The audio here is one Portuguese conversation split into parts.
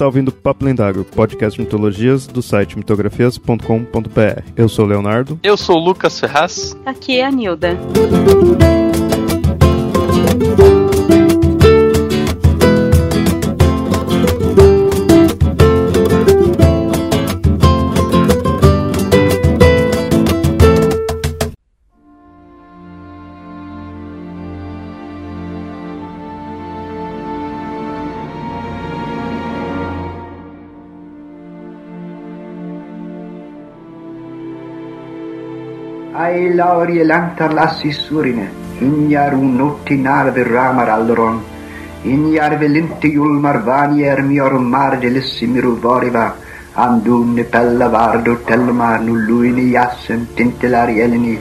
está ouvindo Papo Lendário, podcast de mitologias do site mitografias.com.br. Eu sou o Leonardo. Eu sou o Lucas Ferraz. Aqui é a Nilda. Lauri lantar lassi surine, injar unotti narve ramar alderon, injar velinti julmar vanier mior mar delissi voriva, andunne pella vardo telma nulluini jassen tintelari elini,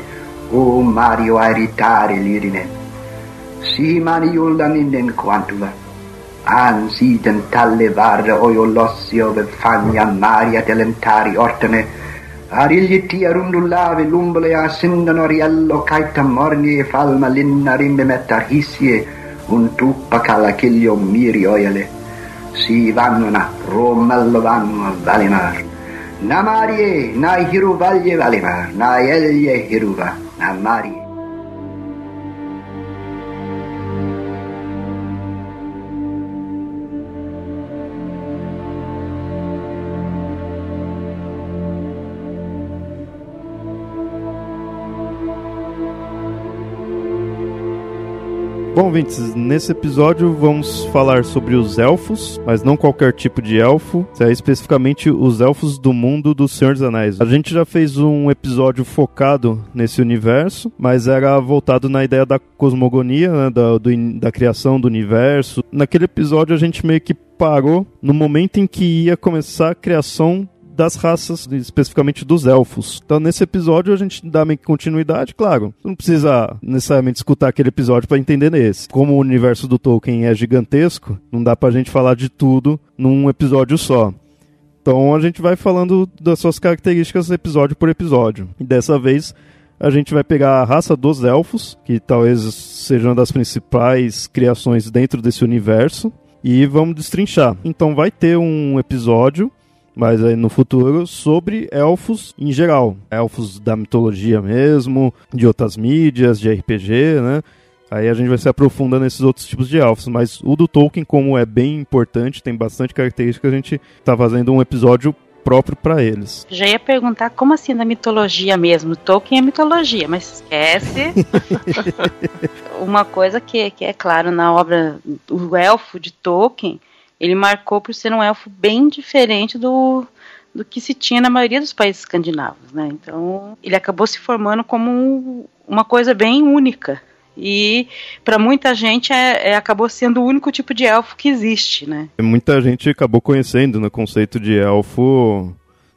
o Mario airitare lirine. Si mani juldan innen quantula, an siden talle varde oio lossio ve fagna maria telentari ortene, Arilyitti arundullave lumbalea sindano riello caita mornie falma linna rimbemetta hisie un tuppa calachiglio mirioiele. Si vannona romello vanno valimar. Na marie, na hiruvaglie valimar, na elie hiruva, na marie. Bom, ouvintes, nesse episódio vamos falar sobre os elfos, mas não qualquer tipo de elfo, é especificamente os elfos do mundo do Senhor dos Anéis. A gente já fez um episódio focado nesse universo, mas era voltado na ideia da cosmogonia, né, da, do, da criação do universo. Naquele episódio a gente meio que parou no momento em que ia começar a criação das raças, especificamente dos elfos. Então, nesse episódio, a gente dá meio que continuidade, claro. Não precisa necessariamente escutar aquele episódio para entender nesse. Como o universo do Tolkien é gigantesco, não dá pra gente falar de tudo num episódio só. Então, a gente vai falando das suas características episódio por episódio. E dessa vez, a gente vai pegar a raça dos elfos, que talvez seja uma das principais criações dentro desse universo, e vamos destrinchar. Então vai ter um episódio mas aí no futuro, sobre elfos em geral. Elfos da mitologia mesmo, de outras mídias, de RPG, né? Aí a gente vai se aprofundando nesses outros tipos de elfos, mas o do Tolkien, como é bem importante, tem bastante característica, a gente tá fazendo um episódio próprio para eles. Já ia perguntar como assim da mitologia mesmo? Tolkien é mitologia, mas esquece. Uma coisa que, que é claro na obra O Elfo de Tolkien ele marcou por ser um elfo bem diferente do, do que se tinha na maioria dos países escandinavos, né? Então, ele acabou se formando como uma coisa bem única. E para muita gente é, é, acabou sendo o único tipo de elfo que existe, né? Muita gente acabou conhecendo o conceito de elfo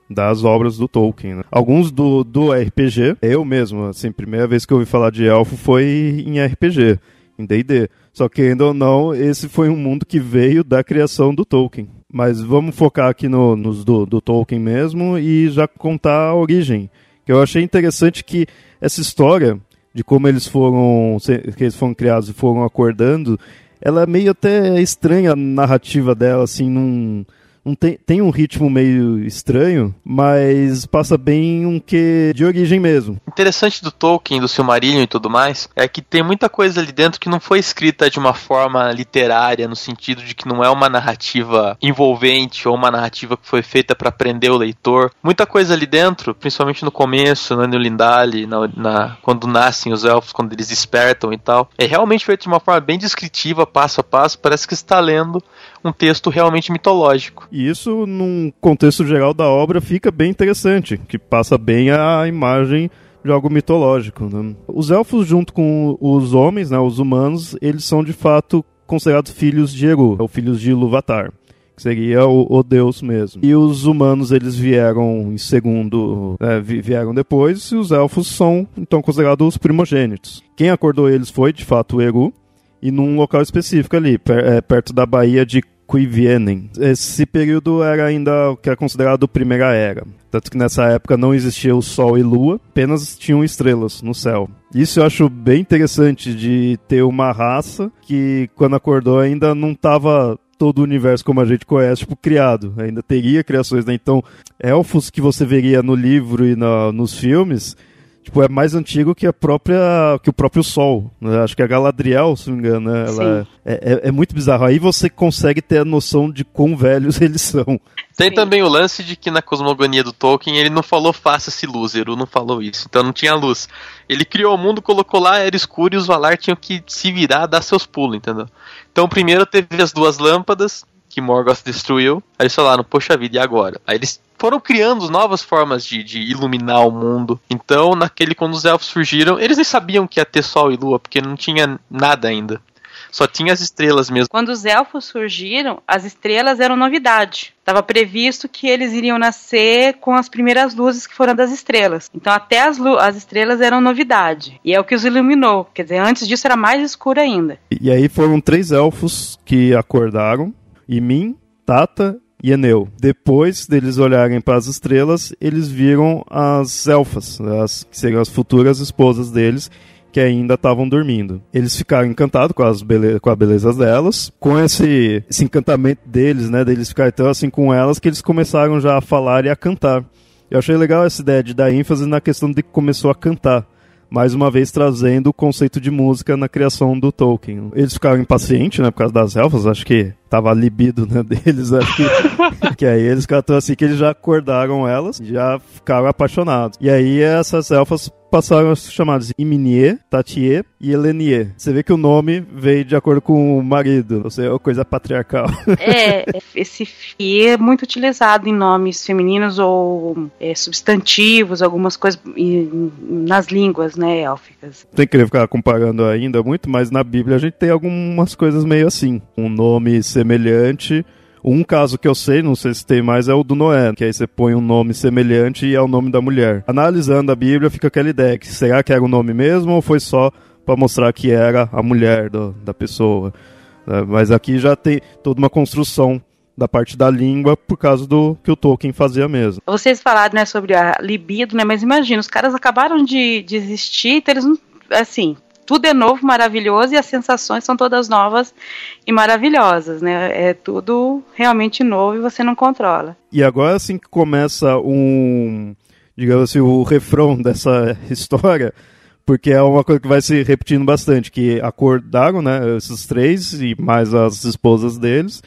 das obras do Tolkien. Né? Alguns do, do RPG, eu mesmo, assim, primeira vez que eu ouvi falar de elfo foi em RPG, em D&D. Só que ainda ou não, esse foi um mundo que veio da criação do Tolkien. Mas vamos focar aqui no, nos do, do Tolkien mesmo e já contar a origem. Que eu achei interessante que essa história de como eles foram, que eles foram criados e foram acordando, ela é meio até estranha a narrativa dela, assim, num um tem, tem um ritmo meio estranho, mas passa bem um que de origem mesmo. Interessante do Tolkien, do Silmarillion e tudo mais, é que tem muita coisa ali dentro que não foi escrita de uma forma literária, no sentido de que não é uma narrativa envolvente ou uma narrativa que foi feita para prender o leitor. Muita coisa ali dentro, principalmente no começo, no Lindale, na, na, quando nascem os elfos, quando eles despertam e tal, é realmente feito de uma forma bem descritiva, passo a passo, parece que está lendo um texto realmente mitológico. E isso, num contexto geral da obra, fica bem interessante, que passa bem a imagem de algo mitológico. Né? Os elfos, junto com os homens, né, os humanos, eles são de fato considerados filhos de Eru, ou filhos de Ilúvatar que seria o, o, deus mesmo. E os humanos eles vieram em segundo, é, vieram depois, e os elfos são então considerados os primogênitos. Quem acordou eles foi de fato Eru, e num local específico ali, per, é, perto da Baía de Cuivienen. Esse período era ainda o que é considerado Primeira Era. Tanto que nessa época não existia o Sol e Lua, apenas tinham estrelas no céu. Isso eu acho bem interessante de ter uma raça que, quando acordou, ainda não estava todo o universo como a gente conhece, tipo, criado. Ainda teria criações, né? Então, elfos que você veria no livro e na, nos filmes, tipo, é mais antigo que a própria que o próprio Sol. Né? Acho que a Galadriel, se não me engano, né? Ela é, é, é, muito bizarro. Aí você consegue ter a noção de quão velhos eles são. Tem Sim. também o lance de que na cosmogonia do Tolkien ele não falou faça-se luz, Eru não falou isso, então não tinha luz. Ele criou o mundo, colocou lá, era escuro e os Valar tinham que se virar, dar seus pulos, entendeu? Então primeiro teve as duas lâmpadas, que Morgoth destruiu. Aí eles falaram, poxa vida, e agora? Aí eles foram criando novas formas de, de, iluminar o mundo. Então, naquele quando os elfos surgiram, eles nem sabiam que ia ter sol e lua, porque não tinha nada ainda. Só tinha as estrelas mesmo. Quando os elfos surgiram, as estrelas eram novidade. Estava previsto que eles iriam nascer com as primeiras luzes que foram das estrelas. Então até as, as estrelas eram novidade. E é o que os iluminou. Quer dizer, antes disso era mais escuro ainda. E, e aí foram três elfos que acordaram Imin, Tata e Eneu. Depois deles olharem para as estrelas, eles viram as elfas, as, que seriam as futuras esposas deles, que ainda estavam dormindo. Eles ficaram encantados com, as bele com a beleza delas, com esse, esse encantamento deles, né, deles ficarem tão assim com elas, que eles começaram já a falar e a cantar. Eu achei legal essa ideia de dar ênfase na questão de que começou a cantar mais uma vez trazendo o conceito de música na criação do Tolkien. Eles ficaram impacientes, né, por causa das elfas, acho que tava a libido né, deles, acho que, aí eles ficaram assim que eles já acordaram elas, já ficaram apaixonados. E aí essas elfas passaram a ser chamados Iminie, Tatie e Elenie. Você vê que o nome veio de acordo com o marido, ou seja, é coisa patriarcal. É, esse fi é muito utilizado em nomes femininos ou é, substantivos, algumas coisas nas línguas, né, élficas. Tem que ficar comparando ainda muito, mas na Bíblia a gente tem algumas coisas meio assim. Um nome semelhante um caso que eu sei, não sei se tem mais, é o do Noé, que aí você põe um nome semelhante e é o nome da mulher. Analisando a Bíblia, fica aquela ideia que será que era o nome mesmo ou foi só para mostrar que era a mulher do, da pessoa? É, mas aqui já tem toda uma construção da parte da língua por causa do que o Tolkien fazia mesmo. Vocês falaram né, sobre a libido, né? Mas imagina, os caras acabaram de, de existir, então eles não. Assim, tudo é novo, maravilhoso e as sensações são todas novas e maravilhosas, né? É tudo realmente novo e você não controla. E agora assim que começa um, digamos assim, o refrão dessa história, porque é uma coisa que vai se repetindo bastante, que acordaram, né, esses três e mais as esposas deles.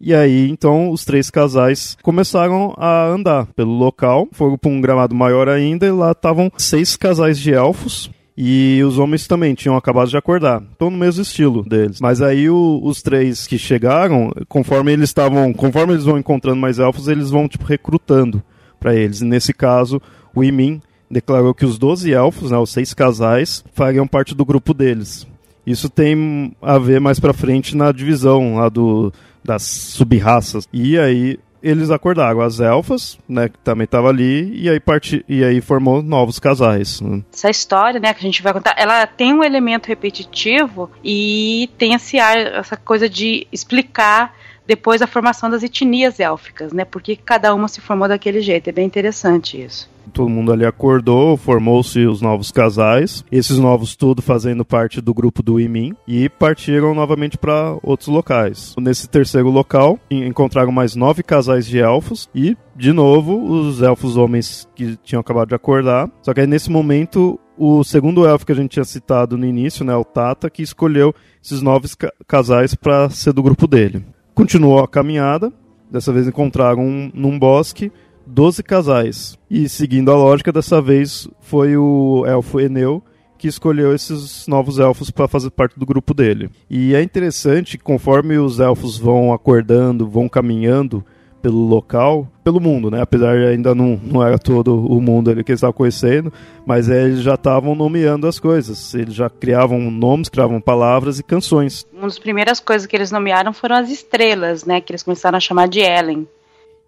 E aí, então, os três casais começaram a andar pelo local, foram para um gramado maior ainda, e lá estavam seis casais de elfos, e os homens também tinham acabado de acordar. Estão no mesmo estilo deles. Mas aí o, os três que chegaram, conforme eles estavam. Conforme eles vão encontrando mais elfos, eles vão, tipo, recrutando para eles. Nesse caso, o Imin declarou que os 12 elfos, né, os seis casais, fariam parte do grupo deles. Isso tem a ver mais pra frente na divisão lá do, das sub-raças. E aí eles acordaram as elfas, né, que também estava ali, e aí parti, e aí formou novos casais. Né? Essa história, né, que a gente vai contar, ela tem um elemento repetitivo e tem esse ar, essa coisa de explicar depois a formação das etnias élficas, né? Porque cada uma se formou daquele jeito. É bem interessante isso todo mundo ali acordou, formou-se os novos casais, esses novos tudo fazendo parte do grupo do Imin, e partiram novamente para outros locais. Nesse terceiro local, encontraram mais nove casais de elfos e, de novo, os elfos homens que tinham acabado de acordar. Só que aí nesse momento, o segundo elfo que a gente tinha citado no início, né, o Tata, que escolheu esses nove ca casais para ser do grupo dele. Continuou a caminhada, dessa vez encontraram um, num bosque 12 casais. E seguindo a lógica, dessa vez foi o elfo Eneu que escolheu esses novos elfos para fazer parte do grupo dele. E é interessante, conforme os elfos vão acordando, vão caminhando pelo local, pelo mundo, né? Apesar de ainda não, não era todo o mundo ali que eles estavam conhecendo, mas é, eles já estavam nomeando as coisas. Eles já criavam nomes, criavam palavras e canções. Uma das primeiras coisas que eles nomearam foram as estrelas, né? Que eles começaram a chamar de Ellen.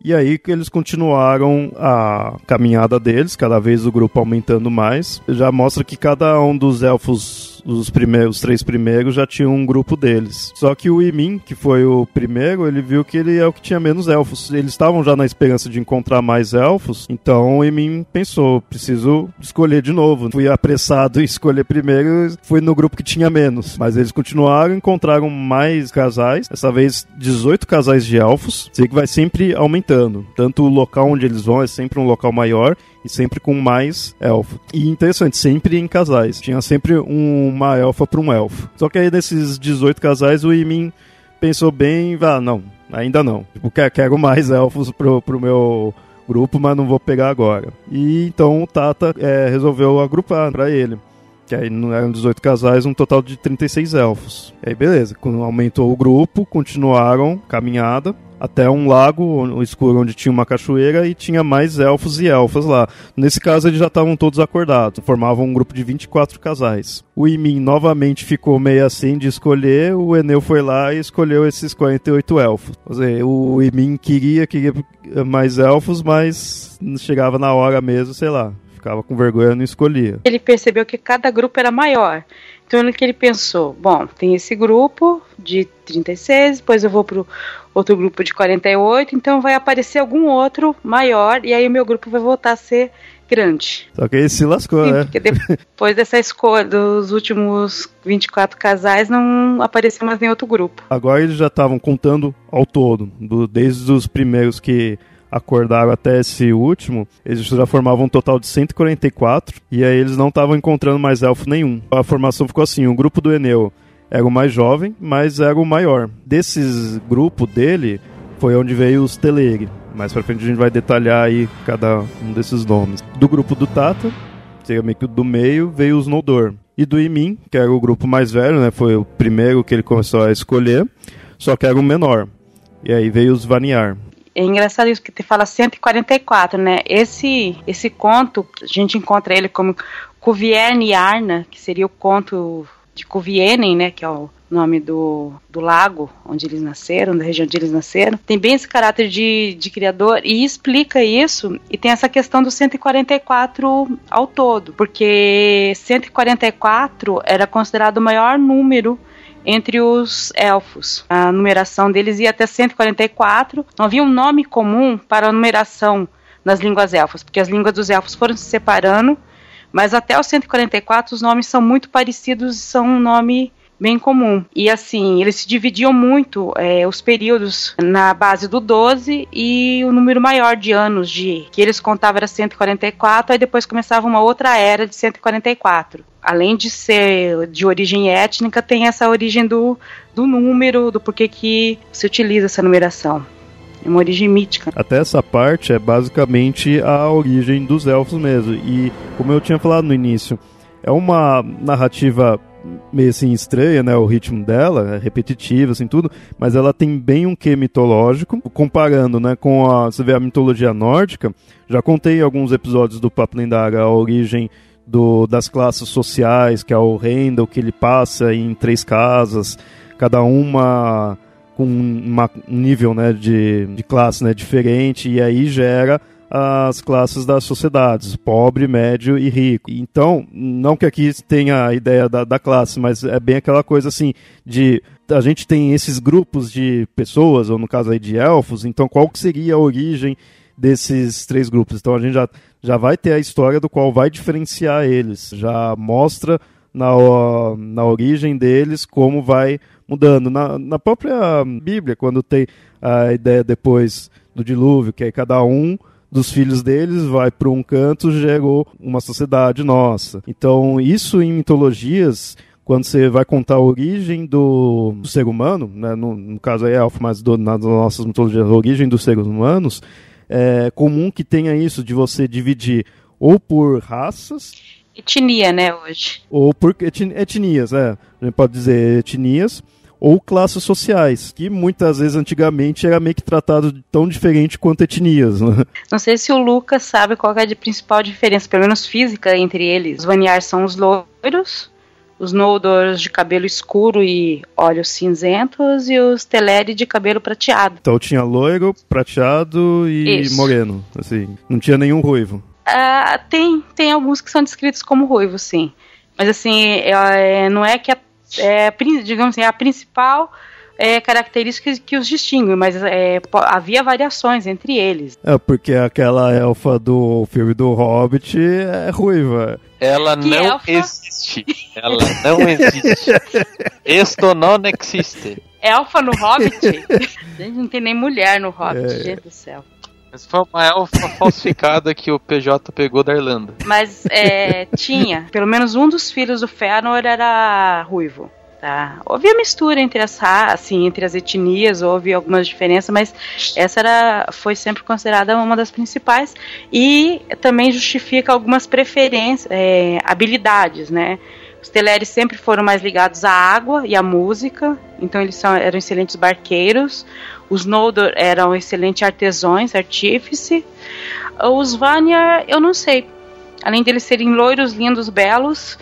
E aí que eles continuaram a caminhada deles, cada vez o grupo aumentando mais. Já mostra que cada um dos elfos os primeiros, os três primeiros já tinham um grupo deles. Só que o Imin, que foi o primeiro, ele viu que ele é o que tinha menos elfos. Eles estavam já na esperança de encontrar mais elfos, então o Imin pensou, preciso escolher de novo. Fui apressado em escolher primeiro, fui no grupo que tinha menos. Mas eles continuaram, encontraram mais casais, dessa vez 18 casais de elfos. Sei que vai sempre aumentando. Tanto o local onde eles vão é sempre um local maior e sempre com mais elfo. E interessante, sempre em casais. Tinha sempre um, uma elfa para um elfo. Só que aí desses 18 casais, o Imin pensou bem, ah, não, ainda não. Tipo, quero mais elfos pro, pro meu grupo, mas não vou pegar agora. E então o Tata é, resolveu agrupar para ele. Que aí não eram 18 casais, um total de 36 elfos. E aí beleza, aumentou o grupo, continuaram caminhada até um lago escuro onde tinha uma cachoeira e tinha mais elfos e elfas lá. Nesse caso, eles já estavam todos acordados, formavam um grupo de 24 casais. O Imin novamente ficou meio assim de escolher, o Enel foi lá e escolheu esses 48 elfos. Quer dizer, o Imin queria, queria mais elfos, mas chegava na hora mesmo, sei lá, ficava com vergonha, não escolhia. Ele percebeu que cada grupo era maior. Então o que ele pensou? Bom, tem esse grupo de 36, depois eu vou pro outro grupo de 48, então vai aparecer algum outro maior e aí o meu grupo vai voltar a ser grande. Só que ele se lascou, Sim, né? Porque depois dessa escolha dos últimos 24 casais não apareceu mais nenhum outro grupo. Agora eles já estavam contando ao todo, do, desde os primeiros que acordaram até esse último, eles já formavam um total de 144, e aí eles não estavam encontrando mais elfo nenhum. A formação ficou assim, o grupo do Eneu era o mais jovem, mas era o maior. Desses grupo dele, foi onde veio os Teleri. Mais pra frente a gente vai detalhar aí cada um desses nomes. Do grupo do Tata, seria meio que do meio, veio os Noldor. E do Imin, que era o grupo mais velho, né? Foi o primeiro que ele começou a escolher, só que era o menor. E aí veio os Vaniar. É engraçado isso que te fala 144, né? Esse esse conto, a gente encontra ele como Cuvierne Arna, que seria o conto de Cuvienen, né, que é o nome do, do lago onde eles nasceram, da região onde eles nasceram, tem bem esse caráter de, de criador e explica isso e tem essa questão do 144 ao todo, porque 144 era considerado o maior número entre os elfos. A numeração deles ia até 144. Não havia um nome comum para a numeração nas línguas elfas, porque as línguas dos elfos foram se separando, mas até os 144 os nomes são muito parecidos e são um nome bem comum. E assim, eles se dividiam muito é, os períodos na base do 12 e o número maior de anos de que eles contavam era 144, aí depois começava uma outra era de 144 além de ser de origem étnica, tem essa origem do, do número, do porquê que se utiliza essa numeração. É uma origem mítica. Até essa parte é basicamente a origem dos elfos mesmo. E como eu tinha falado no início, é uma narrativa meio assim estranha, né, o ritmo dela, é repetitivo assim tudo, mas ela tem bem um quê mitológico, comparando, né, com a, você vê a mitologia nórdica, já contei alguns episódios do Papo Lendário a origem do, das classes sociais, que é o Rendel, que ele passa em três casas, cada uma com uma, um nível né, de, de classe né, diferente, e aí gera as classes das sociedades, pobre, médio e rico. Então, não que aqui tenha a ideia da, da classe, mas é bem aquela coisa assim de a gente tem esses grupos de pessoas, ou no caso aí de elfos, então qual que seria a origem desses três grupos? Então a gente já já vai ter a história do qual vai diferenciar eles. Já mostra na, na origem deles como vai mudando. Na, na própria Bíblia, quando tem a ideia depois do dilúvio, que aí cada um dos filhos deles vai para um canto, gerou uma sociedade nossa. Então, isso em mitologias, quando você vai contar a origem do, do ser humano, né, no, no, caso aí é Alfa, mas do, nas nossas mitologias, a origem dos seres humanos, é comum que tenha isso de você dividir ou por raças. Etnia, né, hoje. Ou por etnias, é. A gente pode dizer etnias ou classes sociais, que muitas vezes antigamente era meio que tratado tão diferente quanto etnias. Né? Não sei se o Lucas sabe qual é a principal diferença, pelo menos física, entre eles. Os Vaniar são os loiros, os Noldors de cabelo escuro e olhos cinzentos e os Teleri de cabelo prateado. Então tinha loiro, prateado e Isso. moreno, assim. Não tinha nenhum ruivo. Ah, tem, tem alguns que são descritos como ruivos, sim. Mas assim, é, não é que a, é, digamos assim, a principal é, característica que os distingue, mas é, havia variações entre eles. É, porque aquela elfa do filme do Hobbit é ruiva. Ela Que não elfa? existe. Ela não existe. Esto não existe. Elfa no Hobbit? gente, não tem nem mulher no Hobbit, É. gente do céu. Mas foi uma elfa falsificada que o PJ pegou da Irlanda. Mas é, tinha, pelo menos um dos filhos do Fëanor era ruivo. Tá? Houve a mistura entre as ra- assim, entre as etnias, houve algumas diferenças, mas essa era, foi sempre considerada uma das principais e também justifica algumas preferências, é, habilidades, né? Os Teleri sempre foram mais ligados à água e à música, então eles são, eram excelentes barqueiros. Os Noldor eram excelentes artesãos, artífice. Os Vanya, eu não sei. Além deles serem loiros, lindos, belos,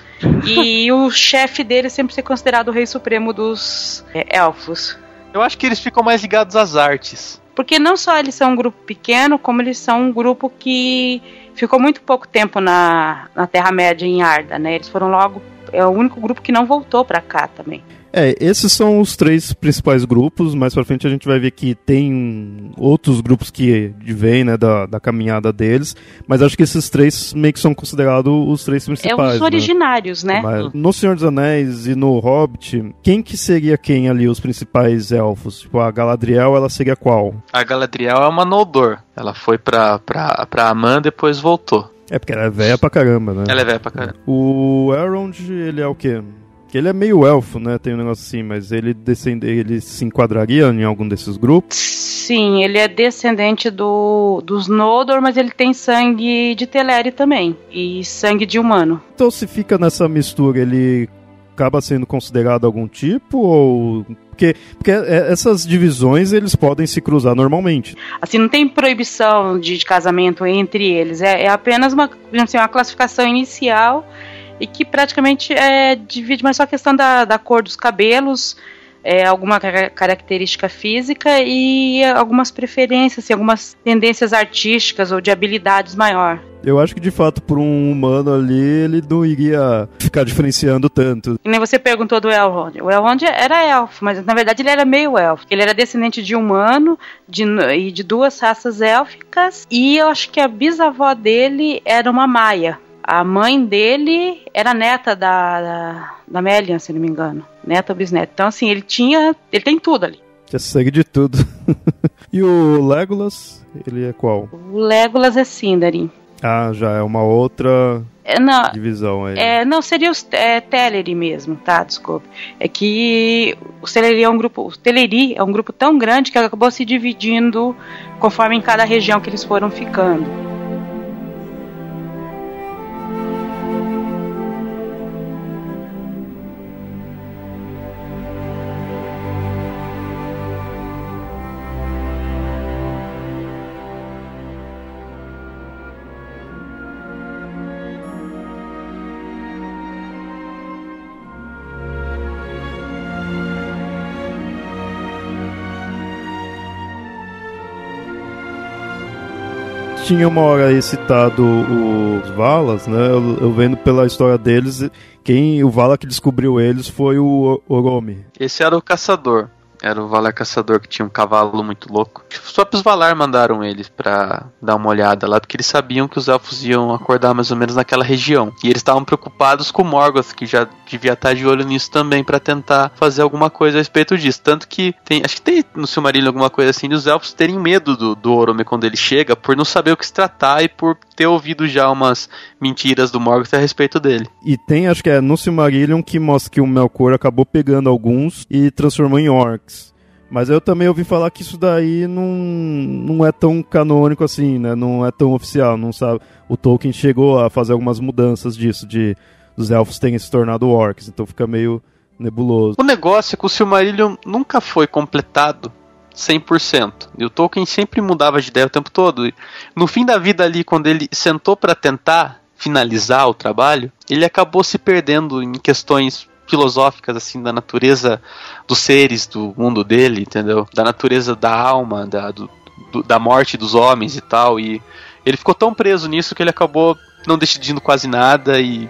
e o chefe deles sempre ser considerado o rei supremo dos é, elfos. Eu acho que eles ficam mais ligados às artes. Porque não só eles são um grupo pequeno, como eles são um grupo que ficou muito pouco tempo na, na Terra-média em Arda, né? Eles foram logo. É o único grupo que não voltou pra cá também. É, esses são os três principais grupos. Mais pra frente a gente vai ver que tem outros grupos que vêm, né, da, da caminhada deles. Mas acho que esses três meio que são considerados os três É principais. os né? originários, né? Mas no Senhor dos Anéis e no Hobbit, quem que seria quem ali, os principais elfos? Tipo, a Galadriel, ela seria qual? A Galadriel é uma Noldor. Ela foi pra, pra, pra Amã, depois voltou. É porque ela é velha pra caramba, né? Ela é velha pra caramba. O Elrond, ele é o quê? Que ele é meio elfo, né? Tem um negócio assim, mas ele descende, ele se enquadraria em algum desses grupos? Sim, ele é descendente do, dos Noldor, mas ele tem sangue de Teleri também. E sangue de humano. Então se fica nessa mistura, ele acaba sendo considerado algum tipo ou porque, porque é- essas divisões eles podem se cruzar normalmente. Assim, não tem proibição de, de casamento entre eles. É, é apenas uma, assim, uma classificação inicial e que praticamente é, divide mais só a questão da, da cor dos cabelos, é, alguma cara- característica física e algumas preferências, assim, algumas tendências artísticas ou de habilidades maior. Eu acho que de fato por um humano ali ele não iria ficar diferenciando tanto. E nem você perguntou do Elrond. O Elrond era elfo, mas na verdade ele era meio elfo. Ele era descendente de humano de, e de duas raças élficas. E eu acho que a bisavó dele era uma maia. A mãe dele era neta da, da, da Melian, se não me engano. Neta ou bisneta. Então, assim, ele tinha. Ele tem tudo ali. Já segue de tudo. e o Legolas, ele é qual? O Legolas é Sindarin. Ah, já é uma outra É, não, divisão aí. É, não, seria os é, Teleri mesmo, tá? Desculpa. É que o Teleri é um grupo. O Teleri é um grupo tão grande que acabou se dividindo conforme em cada região que eles foram ficando. Tinha uma hora aí citado os Valas, né? Eu, eu vendo pela história deles, quem o Vala que descobriu eles foi o Oromi. Esse era o caçador. Era o Valar Caçador que tinha um cavalo muito louco. Os próprios Valar mandaram eles pra dar uma olhada lá, porque eles sabiam que os elfos iam acordar mais ou menos naquela região. E eles estavam preocupados com Morgoth, que já devia estar de olho nisso também, pra tentar fazer alguma coisa a respeito disso. Tanto que tem, acho que tem no Silmarillion alguma coisa assim, dos elfos terem medo do, do Orome quando ele chega, por não saber o que se tratar e por ter ouvido já umas mentiras do Morgoth a respeito dele. E tem, acho que é no Silmarillion que mostra que o Melkor acabou pegando alguns e transformou em orcs. Mas eu também ouvi falar que isso daí não, não é tão canônico assim, né? Não é tão oficial, não sabe. O Tolkien chegou a fazer algumas mudanças disso, de os elfos terem se tornado orcs, então fica meio nebuloso. O negócio é que o Silmarillion nunca foi completado 100%. E o Tolkien sempre mudava de ideia o tempo todo. No fim da vida ali, quando ele sentou pra tentar finalizar o trabalho, ele acabou se perdendo em questões filosóficas assim da natureza dos seres do mundo dele, entendeu? Da natureza da alma, da, do, do, da morte dos homens e tal. E ele ficou tão preso nisso que ele acabou não decidindo quase nada e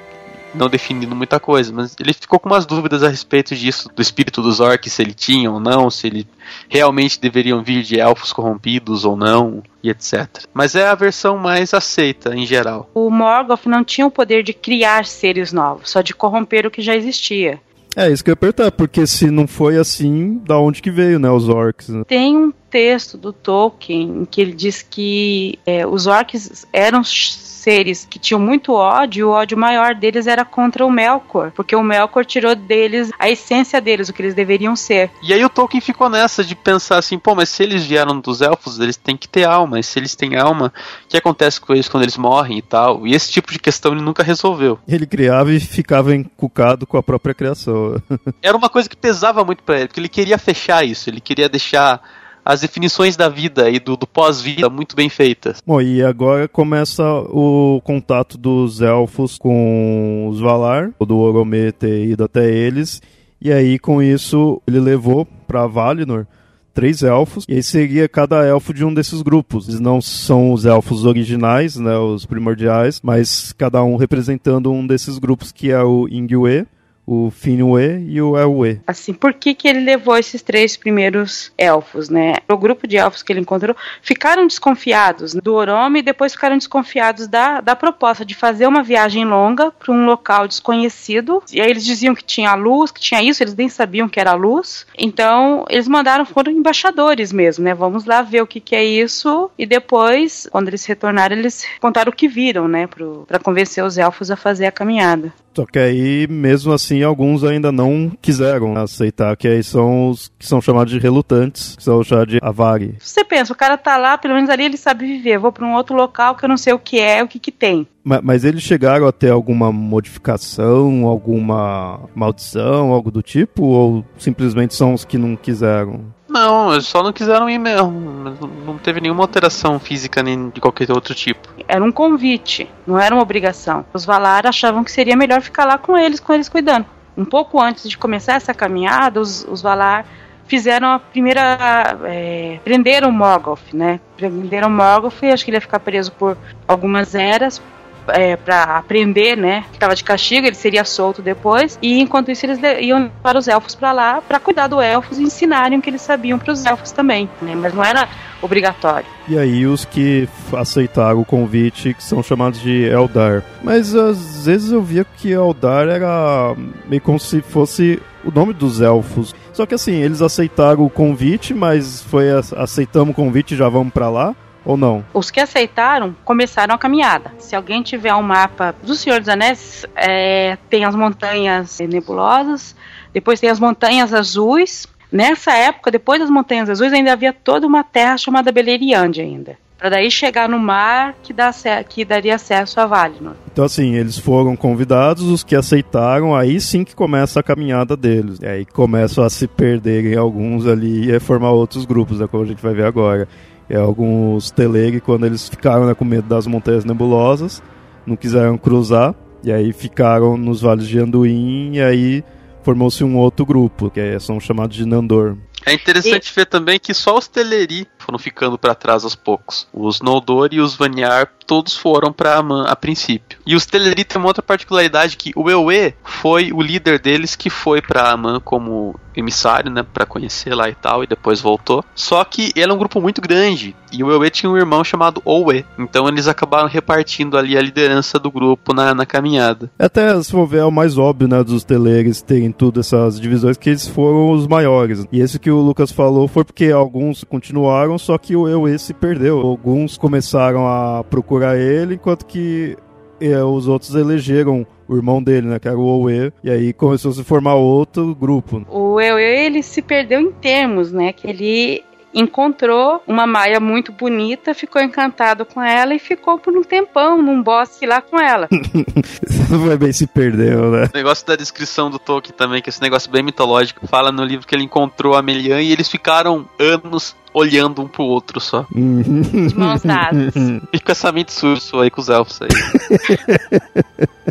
não definindo muita coisa, mas ele ficou com umas dúvidas a respeito disso, do espírito dos orcs, se ele tinha ou não, se ele realmente deveriam vir de elfos corrompidos ou não, e etc. Mas é a versão mais aceita em geral. O Morgoth não tinha o poder de criar seres novos, só de corromper o que já existia. É, isso que eu ia perguntar, porque se não foi assim, da onde que veio, né, os orcs? Né? Tem um texto do Tolkien em que ele diz que é, os orcs eram seres que tinham muito ódio, o ódio maior deles era contra o Melkor, porque o Melkor tirou deles a essência deles, o que eles deveriam ser. E aí o Tolkien ficou nessa de pensar assim, pô, mas se eles vieram dos elfos, eles têm que ter alma, e se eles têm alma, o que acontece com eles quando eles morrem e tal? E esse tipo de questão ele nunca resolveu. Ele criava e ficava encucado com a própria criação. Era uma coisa que pesava muito para ele, porque ele queria fechar isso, ele queria deixar as definições da vida e do, do pós-vida muito bem feitas. Bom, e agora começa o contato dos elfos com os Valar, do Oromê ter ido até eles, e aí com isso ele levou para Valinor três elfos, e aí seria cada elfo de um desses grupos. Eles não são os elfos originais, né, os primordiais, mas cada um representando um desses grupos que é o Ingwe, o Finwë e o Elwë. Assim, por que, que ele levou esses três primeiros elfos, né? O grupo de elfos que ele encontrou ficaram desconfiados do Orome e depois ficaram desconfiados da, da proposta de fazer uma viagem longa para um local desconhecido. E aí eles diziam que tinha luz, que tinha isso, eles nem sabiam que era luz. Então, eles mandaram, foram embaixadores mesmo, né? Vamos lá ver o que, que é isso. E depois, quando eles retornaram, eles contaram o que viram, né? Para convencer os elfos a fazer a caminhada. Só que aí, mesmo assim, alguns ainda não quiseram aceitar, que aí são os que são chamados de relutantes, que são chamados de avari. Você pensa, o cara tá lá, pelo menos ali ele sabe viver. vou para um outro local que eu não sei o que é, o que que tem. Mas, mas, eles chegaram a ter alguma modificação, alguma maldição, algo do tipo? Ou simplesmente são os que não quiseram? Não, eles só não quiseram ir mesmo. Não teve nenhuma alteração física nem de qualquer outro tipo. Era um convite, não era uma obrigação. Os Valar achavam que seria melhor ficar lá com eles, com eles cuidando. Um pouco antes de começar essa caminhada, os, os Valar fizeram a primeira. É, prenderam Morgoth, né? Prenderam Morgoth e acho que ele ia ficar preso por algumas eras é, para aprender, né? Que estava de castigo, ele seria solto depois. E enquanto isso, eles iam para os elfos para lá para cuidar dos elfos e ensinarem o que eles sabiam para os elfos também, né? Mas não era obrigatório. E aí os que aceitaram o convite, que são chamados de Eldar. Mas às vezes eu via que Eldar era meio como se fosse o nome dos elfos. Só que assim, eles aceitaram o convite, mas foi aceitamos o convite e já vamos para lá ou não? Os que aceitaram começaram a caminhada. Se alguém tiver um mapa do Senhor dos Anéis, é, tem as montanhas nebulosas, depois tem as montanhas azuis. Nessa época, depois das montanhas azuis, ainda havia toda uma terra chamada Beleriand ainda. Para daí chegar no mar que, dá, que daria acesso a Valinor. Então, assim, eles foram convidados, os que aceitaram, aí sim que começa a caminhada deles. E aí começam a se perderem alguns ali e formar outros grupos, né, como a gente vai ver agora é, alguns Teleg, quando eles ficaram né, com medo das montanhas nebulosas, não quiseram cruzar, e aí ficaram nos vales de Anduin, e aí formou-se um outro grupo, que são chamados de Nandor. É interessante e... ver também que só os Teleri foram ficando para trás aos poucos. Os Noldor e os Vanyar todos foram para Aman a princípio. E os Teleri tem uma outra particularidade que o Ewe foi o líder deles que foi para Aman como emissário, né, para conhecer lá e tal, e depois voltou. Só que ele é um grupo muito grande e o Ewe tinha um irmão chamado Owe, então eles acabaram repartindo ali a liderança do grupo na, na caminhada. Até se for ver é o mais óbvio, né, dos Teleres terem tudo essas divisões que eles foram os maiores. E esse que o Lucas falou foi porque alguns continuaram, só que o Ewe se perdeu. Alguns começaram a procurar ele, enquanto que é, os outros elegeram o irmão dele, né, que era o Owe, e aí começou a se formar outro grupo. O Owe, ele se perdeu em termos, né, que ele encontrou uma Maia muito bonita, ficou encantado com ela e ficou por um tempão num bosque lá com ela. Foi bem se perdeu, né? O negócio da descrição do Tolkien também, que esse negócio bem mitológico, fala no livro que ele encontrou a Melian e eles ficaram anos olhando um pro outro só. De mãos dadas. E com essa mente suja aí com os elfos aí.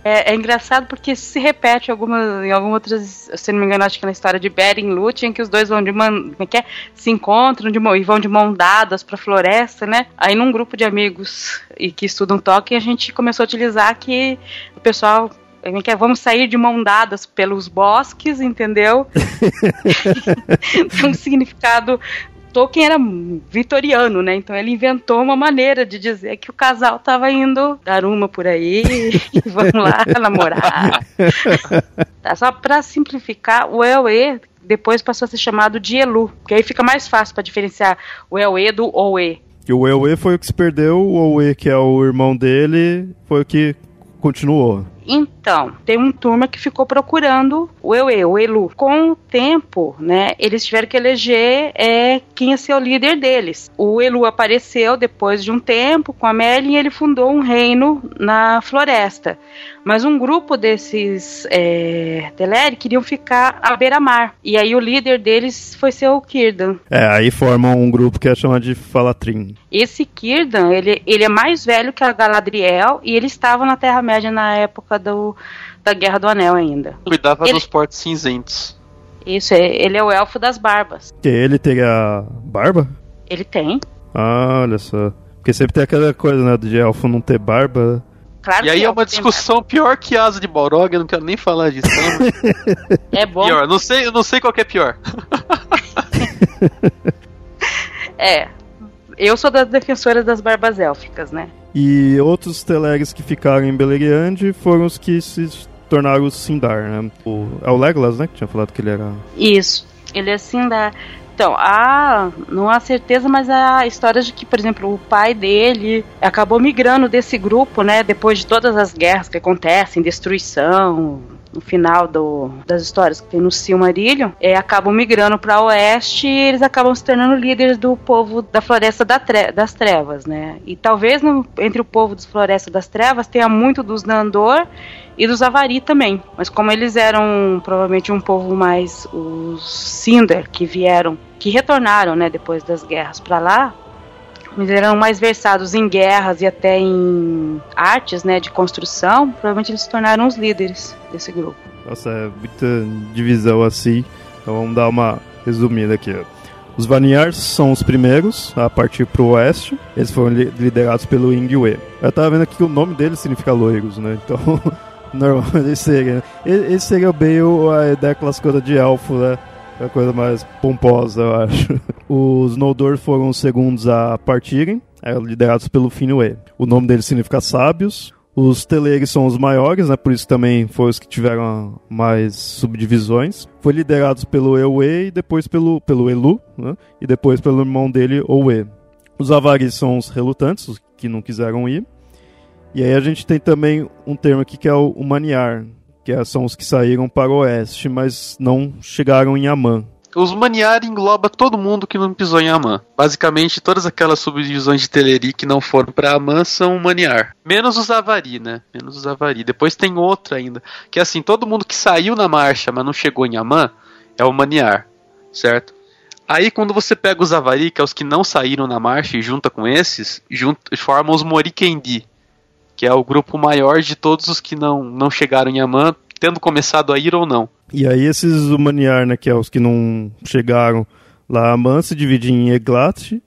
É, é engraçado porque se repete algumas, em algumas outras, se não me engano, acho que na história de Beren e Lúthien, que os dois vão de mão, como é que é? Se encontram de mão, e vão de mão dadas pra floresta, né? Aí num grupo de amigos e que estudam Tolkien, a gente começou a utilizar que o pessoal como é que é? Vamos sair de mão dadas pelos bosques, entendeu? Tem um significado Tolkien era vitoriano, né? Então ele inventou uma maneira de dizer que o casal tava indo dar uma por aí, vamos lá namorar. Tá, só para simplificar, o Ewe depois passou a ser chamado de Elu, que aí fica mais fácil para diferenciar o Ewe do Owe. E o Ewe foi o que se perdeu, o Owe, que é o irmão dele, foi o que continuou. Então, tem uma turma que ficou procurando o Ewe, o Elu. Com o tempo, né, eles tiveram que eleger é, quem ia ser o líder deles. O Elu apareceu depois de um tempo com a Merlin e ele fundou um reino na floresta. Mas um grupo desses é, Teleri queriam ficar à beira-mar. E aí o líder deles foi ser o Kirdan. É, aí formam um grupo que é chamado de Falatrim. Esse Kirdan, ele, ele é mais velho que a Galadriel e ele estava na Terra-média na época do, da Guerra do Anel ainda. Cuidava Ele- dos portos cinzentos. Isso, é, ele é o elfo das barbas. Que ele teria barba? Ele tem. Ah, olha só. Porque sempre tem aquela coisa, né, de elfo não ter barba. Claro E aí é uma tem discussão pior que asa de Balrog, eu não quero nem falar disso. não. É bom. pior, não sei, eu não sei qual que é pior. É. Eu sou das defensoras das barbas élficas, né? E outros Teleres que ficaram em Beleriand foram os que se tornaram os Sindar, né? O, é o Legolas, né, que tinha falado que ele era... Isso. Ele é da. Então, há, não há certeza, mas há histórias de que, por exemplo, o pai dele acabou migrando desse grupo, né? Depois de todas as guerras que acontecem, destruição, no final do, das histórias que tem no Silmarillion, é, acabam migrando para oeste e eles acabam se tornando líderes do povo da Floresta da Tre- das Trevas, né? E talvez no- entre o povo das Florestas das Trevas tenha muito dos Nandor e dos Avari também. Mas como eles eram provavelmente um povo mais os Sindar que vieram, que retornaram, né, depois das guerras para lá, eram mais versados em guerras e até em artes, né, de construção, provavelmente eles se tornaram os líderes desse grupo. Nossa, é muita divisão assim. Então vamos dar uma resumida aqui. Os Vaniars são os primeiros a partir para o oeste. Eles foram li- liderados pelo Ingwe. Eu tava vendo aqui que o nome deles significa loiros, né? Então, normal, eles seriam. Esse seria bem a ideia clássica de elfo, né? É a coisa mais pomposa, eu acho. Os Noldor foram os segundos a partirem, eram liderados pelo Finwë. O nome deles significa sábios. Os Teleri são os maiores, né? Por isso também foram os que tiveram mais subdivisões. Foi liderados pelo Ewe e depois pelo, pelo Elu, né? E depois pelo irmão dele, Owe. Os Avaris são os relutantes, os que não quiseram ir. E aí a gente tem também um termo aqui que é o Maniar, que é- são os que saíram para o oeste, mas não chegaram em Amã. Os Maniar engloba todo mundo que não pisou em Amã. Basicamente, todas aquelas subdivisões de Teleri que não foram pra Amã são Maniar. Menos os Avari, né? Menos os Avari. Depois tem outra ainda. Que é assim, todo mundo que saiu na marcha, mas não chegou em Amã, é o Maniar. Certo? Aí quando você pega os Avari, que é os que não saíram na marcha e junta com esses, junta, formam os Morikendi. Que é o grupo maior de todos os que não, não chegaram em Amã, tendo começado a ir ou não. E aí esses Humaniar, né, que é os que não chegaram lá a Amã, se dividem em Eglat, que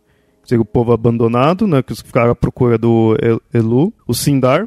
seria o povo abandonado, né, que ficaram à procura do El- Elu, os Sindar,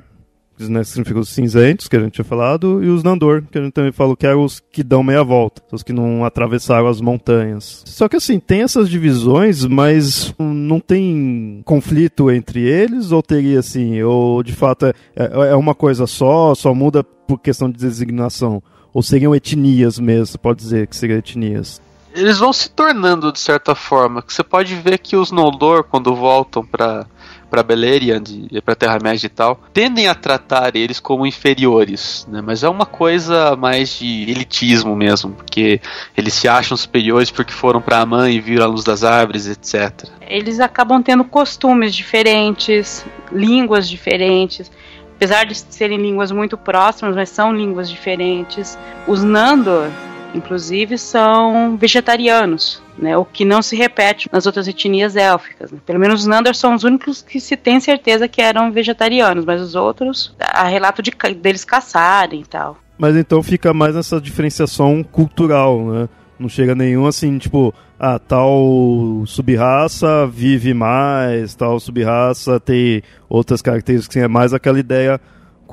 né, significam os cinzentos, que a gente tinha falado, e os Nandor, que a gente também falou que eram os que dão meia volta, os que não atravessaram as montanhas. Só que assim, tem essas divisões, mas não tem conflito entre eles, ou teria assim, ou de fato é, é é uma coisa só, só muda por questão de designação? Ou seriam etnias mesmo, pode dizer que seriam etnias. eles vão se tornando de certa forma. que Você pode ver que os Noldor, quando voltam pra para Beleriand e para Terra-média e tal, tendem a tratar eles como inferiores, né? Mas é uma coisa mais de elitismo mesmo, porque eles se acham superiores porque foram para Amã e viram a luz das árvores, etc. Eles acabam tendo costumes diferentes, línguas diferentes. Apesar de serem línguas muito próximas, mas são línguas diferentes. Os Nandor, inclusive, são vegetarianos, né, o que não se repete nas outras etnias élficas. Né? Pelo menos os Nandor são os únicos que se tem certeza que eram vegetarianos, mas os outros, há relato de, deles caçarem e tal. Mas então fica mais nessa diferenciação cultural, né? Não chega nenhum assim, tipo, ah, tal subraça vive mais, tal subraça tem outras características, assim, é mais aquela ideia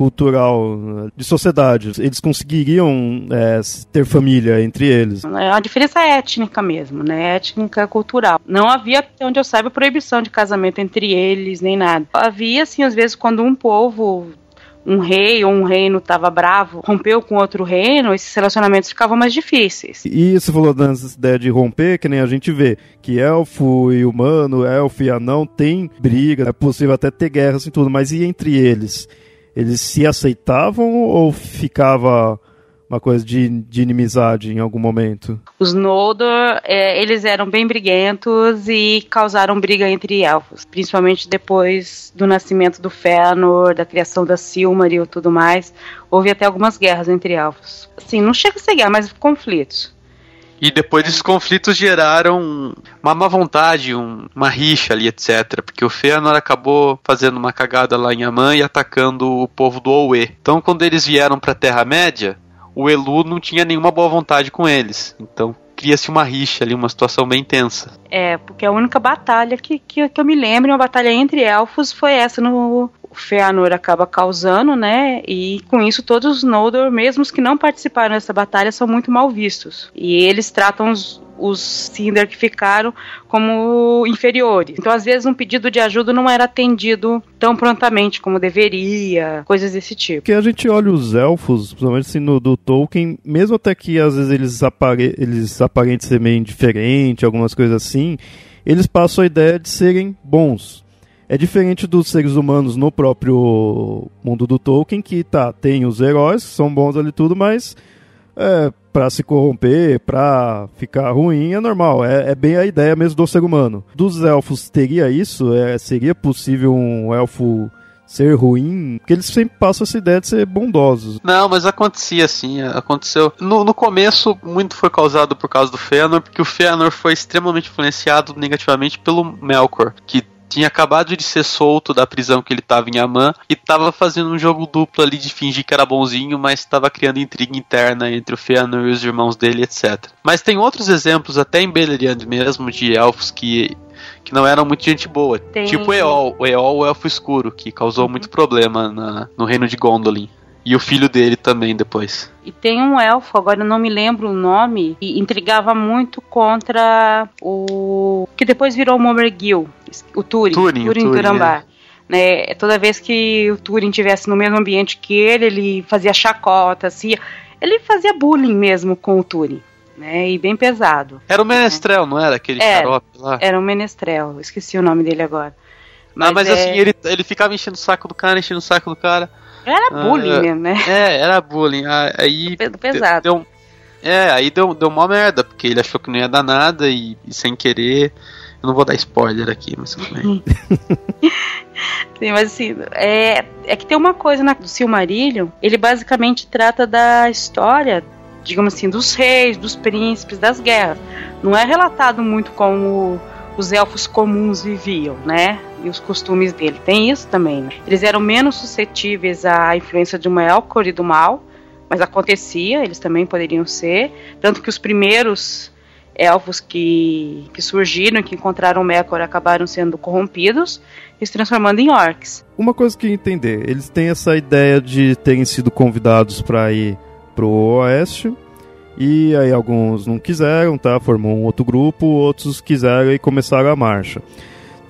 cultural de sociedade. Eles conseguiriam é, ter família entre eles. É a diferença é étnica mesmo, né? Étnica cultural. Não havia, onde eu saiba, proibição de casamento entre eles, nem nada. Havia, assim, às vezes, quando um povo um rei ou um reino estava bravo, rompeu com outro reino, esses relacionamentos ficavam mais difíceis. E você falou da ideia de romper, que nem a gente vê, que elfo e humano, elfo e anão tem briga, é possível até ter guerras e tudo, mas e entre eles? Eles se aceitavam ou ficava uma coisa de, de inimizade em algum momento? Os Noldor, é, eles eram bem briguentos e causaram briga entre elfos, principalmente depois do nascimento do Fëanor, da criação da Silmaril e tudo mais. Houve até algumas guerras entre elfos. Assim, não chega a ser guerra, mas conflitos. E depois esses conflitos geraram uma má vontade, um, uma rixa ali, etc. Porque o Fëanor acabou fazendo uma cagada lá em Amã e atacando o povo do Owe. Então, quando eles vieram para a Terra-média, o Elu não tinha nenhuma boa vontade com eles. Então cria-se uma rixa ali, uma situação bem tensa. É, porque a única batalha que, que, que eu me lembro, uma batalha entre elfos, foi essa no Feanor acaba causando, né? E com isso todos os Noldor, mesmo os que não participaram dessa batalha, são muito mal vistos. E eles tratam os, os que ficaram como inferiores. Então, às vezes, um pedido de ajuda não era atendido tão prontamente como deveria, coisas desse tipo. Que a gente olha os elfos, principalmente assim no do Tolkien, mesmo até que às vezes eles, apare eles aparentem ser meio indiferentes, algumas coisas assim, eles passam a ideia de serem bons. É diferente dos seres humanos no próprio mundo do Tolkien, que tá, tem os heróis, são bons ali tudo, mas é, para se corromper, para ficar ruim, é normal. É, é, bem a ideia mesmo do ser humano. Dos elfos, teria isso? É, seria possível um elfo ser ruim? Porque eles sempre passam essa ideia de ser bondosos. Não, mas acontecia assim, aconteceu. No, no começo, muito foi causado por causa do Fëanor, porque o Fëanor foi extremamente influenciado negativamente pelo Melkor, que tinha acabado de ser solto da prisão que ele estava em Amman e estava fazendo um jogo duplo ali de fingir que era bonzinho, mas estava criando intriga interna entre o Fëanor e os irmãos dele, etc. Mas tem outros exemplos, até em Beleriand mesmo, de elfos que que não eram muito gente boa. Tem... Tipo o Eol, o Eol, o elfo escuro, que causou uhum. muito problema na, no reino de Gondolin. E o filho dele também depois. E tem um elfo, agora eu não me lembro o nome, que intrigava muito contra o. que depois virou o Momergil, o Turin. Turin, Turin, Turin Turambar. É. Né, toda vez que o Turin estivesse no mesmo ambiente que ele, ele fazia chacota, assim, ele fazia bullying mesmo com o Turin. Né, e bem pesado. Era o Menestrel, não era? Aquele era, xarope lá? Era o Menestrel, esqueci o nome dele agora. Mas, não, mas é... assim, ele, ele ficava enchendo o saco do cara, enchendo o saco do cara. Era ah, bullying ah, mesmo, né? É, era bullying. Aí. Pesado. Deu, é, aí deu, deu uma merda, porque ele achou que não ia dar nada e, e sem querer. Eu não vou dar spoiler aqui, mas tudo bem. Sim, mas assim, é, é que tem uma coisa na, do Silmarillion, ele basicamente trata da história, digamos assim, dos reis, dos príncipes, das guerras. Não é relatado muito como os elfos comuns viviam, né? E os costumes dele. Tem isso também, né? Eles eram menos suscetíveis à influência de uma Elcor e do mal, mas acontecia, eles também poderiam ser. Tanto que os primeiros elfos que, que surgiram, que encontraram Melkor, acabaram sendo corrompidos e se transformando em orcs. Uma coisa que entender, eles têm essa ideia de terem sido convidados para ir pro oeste, e aí alguns não quiseram, tá? Formou um outro grupo, outros quiseram e começaram a marcha.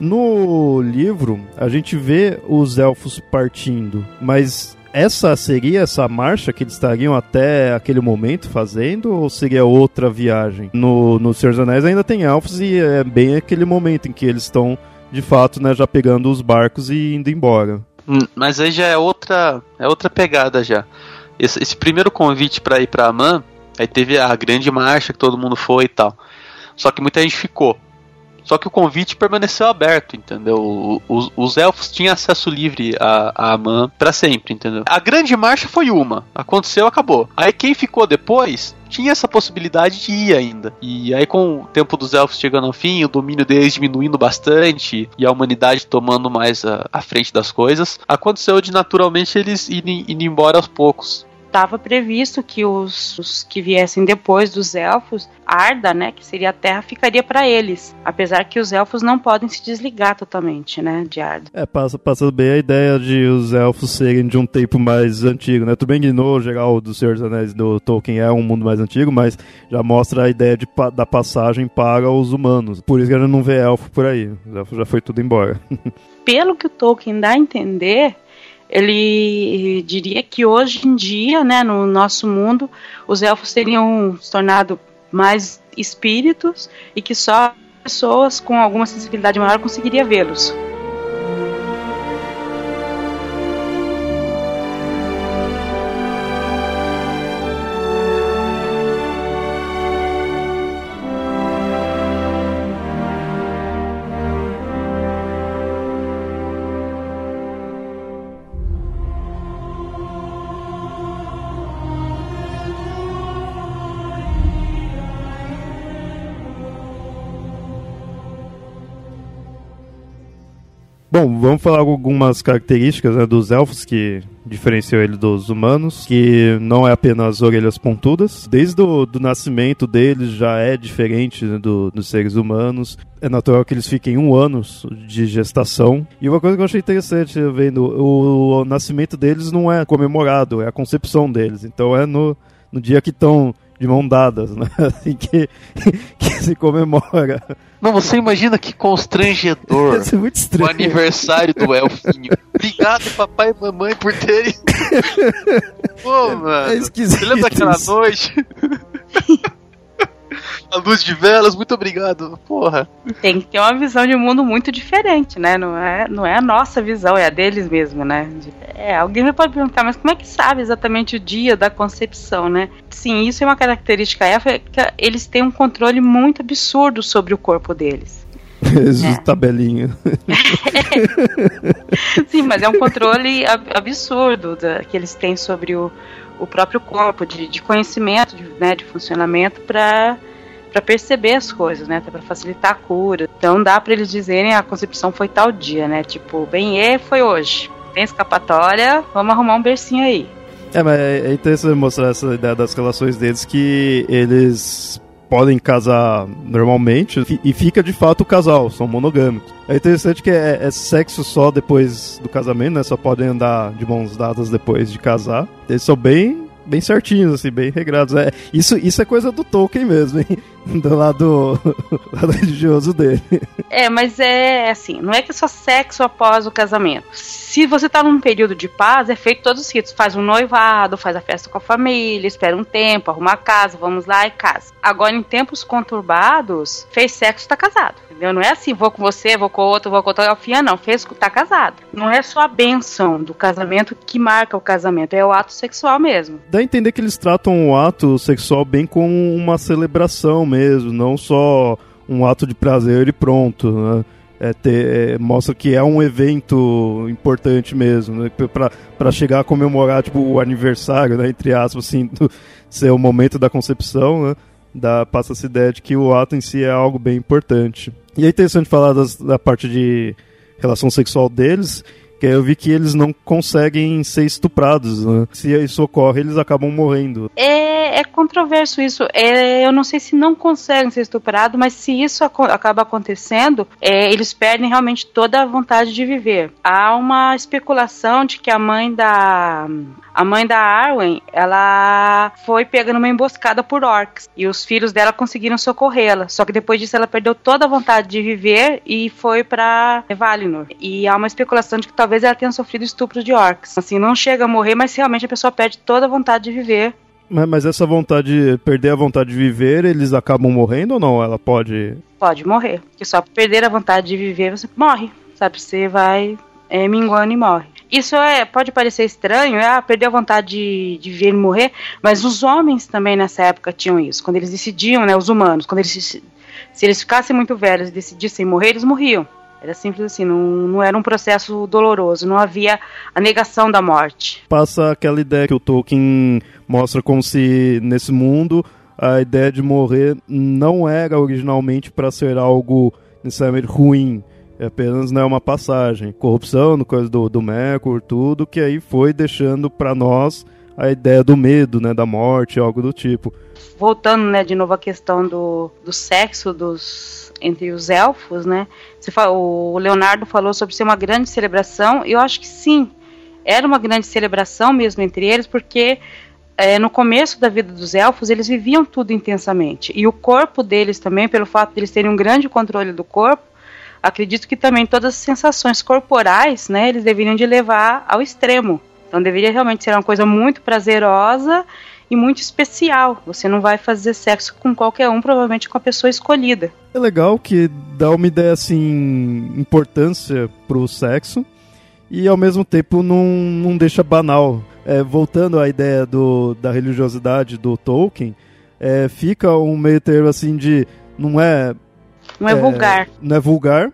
No livro, a gente vê os elfos partindo, mas essa seria essa marcha que eles estariam até aquele momento fazendo ou seria outra viagem? No, no Senhor dos Anéis ainda tem elfos e é bem aquele momento em que eles estão de fato né, já pegando os barcos e indo embora. Hum, mas aí já é outra, é outra pegada já. Esse, esse primeiro convite para ir para Amman Aí teve a grande marcha que todo mundo foi e tal. Só que muita gente ficou. Só que o convite permaneceu aberto, entendeu? Os, os elfos tinham acesso livre a, a Aman para sempre, entendeu? A grande marcha foi uma, aconteceu, acabou. Aí quem ficou depois tinha essa possibilidade de ir ainda. E aí, com o tempo dos elfos chegando ao fim, o domínio deles diminuindo bastante e a humanidade tomando mais a, a frente das coisas, aconteceu de naturalmente eles irem, irem embora aos poucos estava previsto que os, os, que viessem depois dos elfos, Arda, né, que seria a Terra, ficaria para eles. Apesar que os elfos não podem se desligar totalmente, né, de Arda. É, passa, passa bem a ideia de os elfos serem de um tempo mais antigo, né? Tudo bem que no geral do Senhor dos Anéis do Tolkien é um mundo mais antigo, mas já mostra a ideia de, da passagem para os humanos. Por isso que a gente não vê elfo por aí. Os elfos já foi tudo embora. Pelo que o Tolkien dá a entender, ele diria que hoje em dia, né, no nosso mundo, os elfos teriam se tornado mais espíritos e que só pessoas com alguma sensibilidade maior conseguiria vê-los. Bom, vamos falar algumas características né, dos elfos que diferenciam ele dos humanos, que não é apenas orelhas pontudas. Desde o do nascimento deles já é diferente né, do, dos seres humanos. É natural que eles fiquem um ano de gestação. E uma coisa que eu achei interessante vendo, o, o nascimento deles não é comemorado, é a concepção deles. Então é no, no dia que estão de mão dadas, né? Assim que, que se comemora. Não, você imagina que constrangedor Isso é muito estranho. o aniversário do Elfinho. Obrigado, papai e mamãe, por terem. Pô, mano. É esquisito. Você lembra daquela noite? A luz de velas, muito obrigado. Porra. Tem que ter uma visão de mundo muito diferente, né? Não é, não é a nossa visão, é a deles mesmo, né? De- É, alguém me pode perguntar, mas como é que sabe exatamente o dia da concepção, né? Sim, isso é uma característica é que eles têm um controle muito absurdo sobre o corpo deles. Jesus, É. tabelinha. Sim, mas é um controle ab- absurdo da- que eles têm sobre o, o próprio corpo, de, de conhecimento, de, né, de funcionamento para para perceber as coisas, né, para facilitar a cura. Então dá para eles dizerem a concepção foi tal dia, né? Tipo, bem, e foi hoje. Tem escapatória, vamos arrumar um bercinho aí. É, mas é é interessante mostrar essa ideia das relações deles que eles podem casar normalmente e fica de fato o casal, são monogâmicos. É interessante que é, é sexo só depois do casamento, né? Só podem andar de mãos dadas depois de casar. Eles são bem bem certinhos, assim, bem regrados. É, isso, isso é coisa do Tolkien mesmo, hein? Do lado, lado religioso dele. É, mas é assim, não é que é só sexo após o casamento. Se você tá num período de paz, é feito todos os ritos. Faz um noivado, faz a festa com a família, espera um tempo, arruma a casa, vamos lá e casa. Agora, em tempos conturbados, fez sexo, tá casado. Entendeu? Não é assim, vou com você, vou com outro, vou com outro, Alfinha, não. Fez, tá casado. Não é só a benção do casamento que marca o casamento, é o ato sexual mesmo. Dá a entender que eles tratam o ato sexual bem como uma celebração mesmo, não só um ato de prazer e pronto, né? É ter, é, mostra que é um evento importante mesmo, né? Pra chegar a comemorar, tipo, o aniversário, né? Entre aspas, assim, do, ser o momento da concepção, né? Dá, passa essa ideia de que o ato em si é algo bem importante. E é interessante falar das- da parte de relação sexual deles, que eu vi que eles não conseguem ser estuprados, né? Se isso ocorre, eles acabam morrendo. É, é controverso isso. É, eu não sei se não conseguem ser estuprados, mas se isso aco- acaba acontecendo, é, eles perdem realmente toda a vontade de viver. Há uma especulação de que a mãe da a mãe da Arwen, ela foi pega numa emboscada por orcs e os filhos dela conseguiram socorrê-la. Só que depois disso ela perdeu toda a vontade de viver e foi pra Valinor. E há uma especulação de que talvez ela tenha sofrido estupro de orcs. Assim, não chega a morrer, mas realmente a pessoa perde toda a vontade de viver Mas, essa vontade, perder a vontade de viver, eles acabam morrendo ou não? Ela pode. pode morrer. Porque só perder a vontade de viver você morre. Sabe, você vai é, minguando e morre. Isso é, pode parecer estranho, é, ah, perder a vontade de, de ver e morrer, mas os homens também nessa época tinham isso. Quando eles decidiam, né, os humanos, quando eles se, eles ficassem muito velhos e decidissem morrer, eles morriam. Era simples assim, não, não era um processo doloroso, não havia a negação da morte. Passa aquela ideia que o Tolkien mostra como se nesse mundo a ideia de morrer não era originalmente para ser algo necessariamente ruim, apenas né, uma passagem. Corrupção, no coisa do, do Mercur, tudo, que aí foi deixando para nós a ideia do medo, né, da morte, algo do tipo. Voltando, né, de novo à questão do, do sexo dos entre os elfos, né? Você fala, o Leonardo falou sobre ser uma grande celebração, e eu acho que sim, era uma grande celebração mesmo entre eles, porque é, no começo da vida dos elfos eles viviam tudo intensamente e o corpo deles também, pelo fato de eles terem um grande controle do corpo, acredito que também todas as sensações corporais, né, eles deveriam de levar ao extremo. Então deveria realmente ser uma coisa muito prazerosa e muito especial. Você não vai fazer sexo com qualquer um, provavelmente com a pessoa escolhida. É legal que dá uma ideia assim, importância pro sexo e ao mesmo tempo não, não deixa banal. É, voltando à ideia do, da religiosidade do Tolkien, é, fica um meio termo assim de não é não é, é, vulgar. Não é vulgar,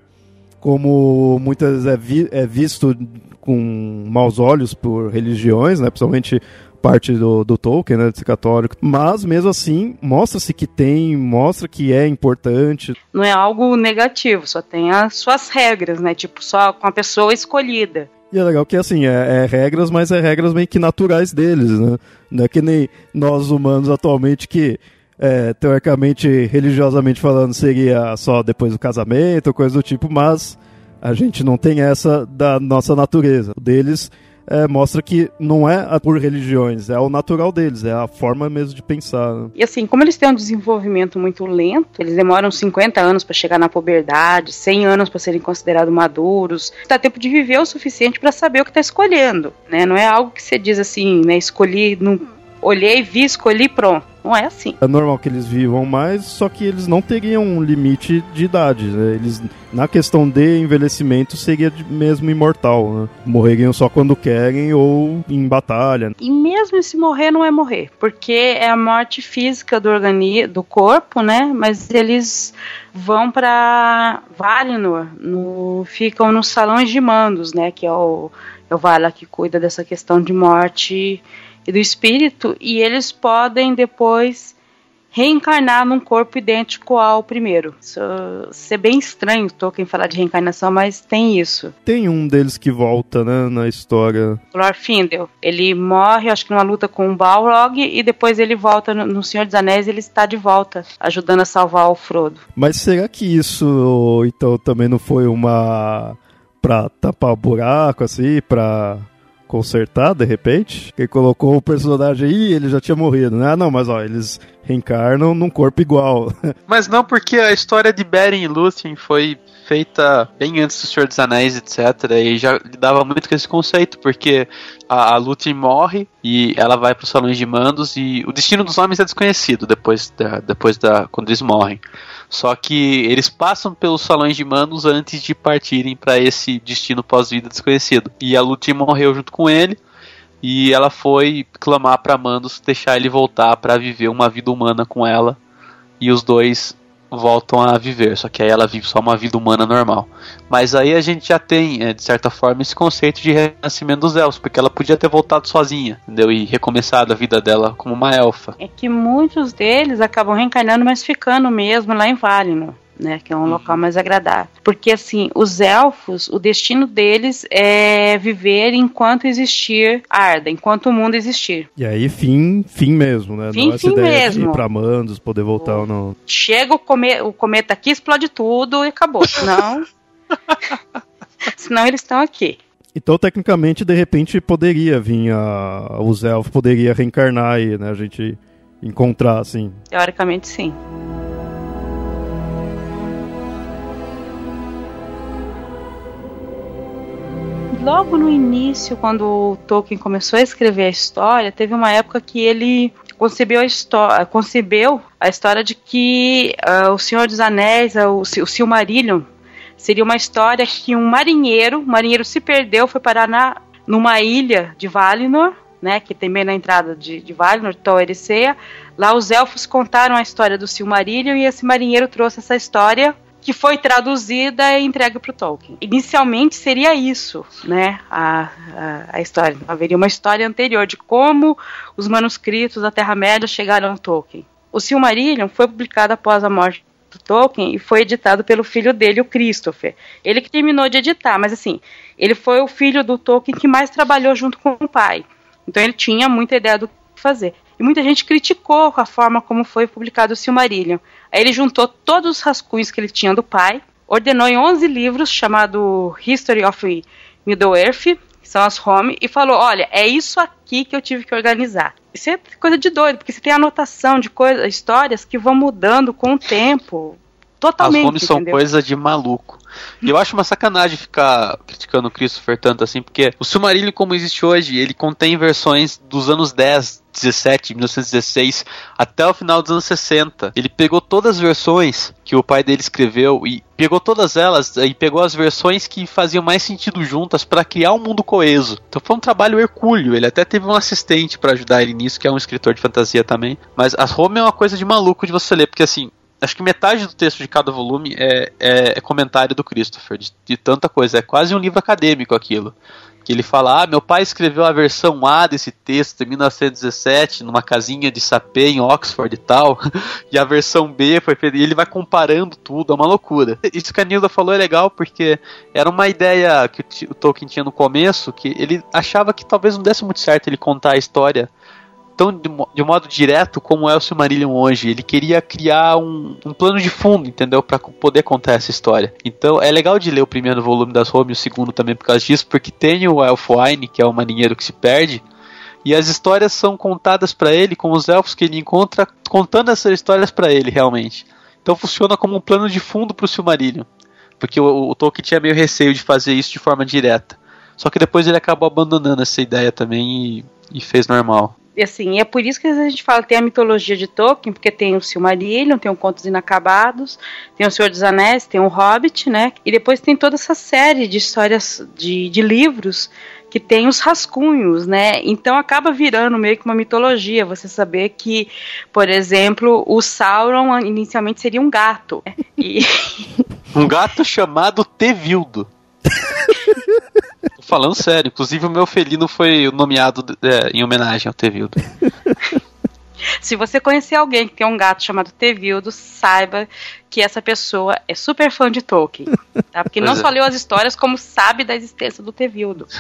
como muitas é, vi, é visto com maus olhos por religiões, né? Principalmente parte do, do Tolkien, né, de ser católico, mas mesmo assim mostra-se que tem, mostra que é importante. Não é algo negativo, só tem as suas regras, né, tipo só com a pessoa escolhida. E é legal que assim, é, é, regras, mas é regras meio que naturais deles, né? Não é que nem nós humanos atualmente que é, teoricamente, religiosamente falando, seria só depois do casamento, coisa do tipo, mas a gente não tem essa da nossa natureza. O deles é, mostra que não é por religiões, é o natural deles, é a forma mesmo de pensar. Né? E assim, como eles têm um desenvolvimento muito lento, eles demoram 50 anos para chegar na puberdade, 100 anos para serem considerados maduros, dá tempo de viver o suficiente para saber o que está escolhendo, né? Não é algo que você diz assim, né? Escolhi, não, olhei, vi, escolhi, pronto não é assim. É normal que eles vivam mais, só que eles não teriam um limite de idade. Né? Eles, na questão de envelhecimento, seria mesmo imortal. Né? Morreriam só quando querem ou em batalha. E mesmo se morrer, não é morrer, porque é a morte física do organismo, do corpo, né? Mas eles vão para Valinor, no, ficam nos salões de mandos, né? Que é o, é o Vala que cuida dessa questão de morte e do espírito, e eles podem depois reencarnar num corpo idêntico ao primeiro. Isso, isso é bem estranho Tolkien falar de reencarnação, mas tem isso. Tem um deles que volta, né, na história. Glorfindel. Ele morre, acho que numa luta com o Balrog, e depois ele volta no, no Senhor dos Anéis, ele está de volta, ajudando a salvar o Frodo. Mas será que isso, então, também não foi uma... pra tapar o buraco, assim, pra consertar de repente. Quem colocou o personagem aí, ele já tinha morrido, né? Ah, não, mas ó, eles reencarnam num corpo igual. Mas não, porque a história de Beren e Lúthien foi feita bem antes do Senhor dos Anéis, etc. E já lidava muito com esse conceito, porque a, a Lúthien morre e ela vai para os salões de mandos e o destino dos homens é desconhecido depois da, depois da quando eles morrem. Só que eles passam pelos salões de manos antes de partirem para esse destino pós-vida desconhecido. E a Lutin morreu junto com ele. E ela foi clamar para Mandos deixar ele voltar para viver uma vida humana com ela. E os dois voltam a viver, só que aí ela vive só uma vida humana normal. Mas aí a gente já tem, é, de certa forma, esse conceito de renascimento dos elfos, porque ela podia ter voltado sozinha, entendeu? E recomeçado a vida dela como uma elfa. É que muitos deles acabam reencarnando, mas ficando mesmo lá em Valinor né, que é um uhum. local mais agradável. Porque assim, os elfos, o destino deles é viver enquanto existir Arda, enquanto o mundo existir. E aí fim, fim mesmo, né? Fim, não fim mesmo. de ir pra Mandos, poder voltar ou não. Chega o, come o cometa aqui, explode tudo e acabou. Senão Senão eles estão aqui. Então, tecnicamente, de repente, poderia vir a... os elfos, poderia reencarnar aí, né? A gente encontrar, assim. Teoricamente, sim. Logo no início, quando o Tolkien começou a escrever a história, teve uma época que ele concebeu a história, concebeu a história de que uh, o Senhor dos Anéis, uh, o, o Silmarillion, seria uma história que um marinheiro, um marinheiro se perdeu, foi parar na, numa ilha de Valinor, né, que tem bem na entrada de, de Valinor, Tol. Lá os elfos contaram a história do Silmarillion e esse marinheiro trouxe essa história que foi traduzida e entregue para o Tolkien. Inicialmente seria isso, né, a, a, a, história. Haveria uma história anterior de como os manuscritos da Terra-média chegaram ao Tolkien. O Silmarillion foi publicado após a morte do Tolkien e foi editado pelo filho dele, o Christopher. Ele que terminou de editar, mas assim, ele foi o filho do Tolkien que mais trabalhou junto com o pai. Então ele tinha muita ideia do que fazer. E muita gente criticou a forma como foi publicado o Silmarillion. Aí ele juntou todos os rascunhos que ele tinha do pai, ordenou em 11 livros, chamado History of Middle-earth, que são as home, e falou: olha, é isso aqui que eu tive que organizar. Isso é coisa de doido, porque você tem anotação de coisas, histórias que vão mudando com o tempo. Totalmente. As homes são coisa de maluco. E eu acho uma sacanagem ficar criticando o Christopher tanto assim, porque o Silmarillion, como existe hoje, ele contém versões dos anos 10, 17, 1916, até o final dos anos 60. Ele pegou todas as versões que o pai dele escreveu e pegou todas elas e pegou as versões que faziam mais sentido juntas para criar um mundo coeso. Então foi um trabalho hercúleo. Ele até teve um assistente para ajudar ele nisso, que é um escritor de fantasia também. Mas as Rome é uma coisa de maluco de você ler, porque assim, acho que metade do texto de cada volume é, é, é comentário do Christopher, de, de, tanta coisa. É quase um livro acadêmico aquilo. Que ele fala: Ah, meu pai escreveu a versão A desse texto em 1917, numa casinha de sapê em Oxford e tal. e a versão B foi feita. E ele vai comparando tudo, é uma loucura. Isso que a Nilda falou é legal porque era uma ideia que o Tolkien tinha no começo, que ele achava que talvez não desse muito certo ele contar a história tão de, de modo direto como é o Silmarillion hoje. Ele queria criar um, um plano de fundo, entendeu? para poder contar essa história. Então é legal de ler o primeiro volume das Home e o segundo também por causa disso, porque tem o Elfwine, que é o marinheiro que se perde, e as histórias são contadas para ele com os elfos que ele encontra, contando essas histórias para ele realmente. Então funciona como um plano de fundo pro Silmarillion. Porque o, o Tolkien tinha meio receio de fazer isso de forma direta. Só que depois ele acabou abandonando essa ideia também e, e fez normal assim, é por isso que a gente fala tem a mitologia de Tolkien, porque tem o Silmarillion, tem o Contos Inacabados, tem o Senhor dos Anéis, tem o Hobbit, né? E depois tem toda essa série de histórias de, de livros que tem os rascunhos, né? Então acaba virando meio que uma mitologia. Você saber que, por exemplo, o Sauron inicialmente seria um gato. Né? E... um gato chamado Tevildo. falando sério. Inclusive, o meu felino foi nomeado é, em homenagem ao Tevildo. Se você conhecer alguém que tem um gato chamado Tevildo, saiba que essa pessoa é super fã de Tolkien. Tá? Porque pois não é. só leu as histórias, como sabe da existência do Tevildo.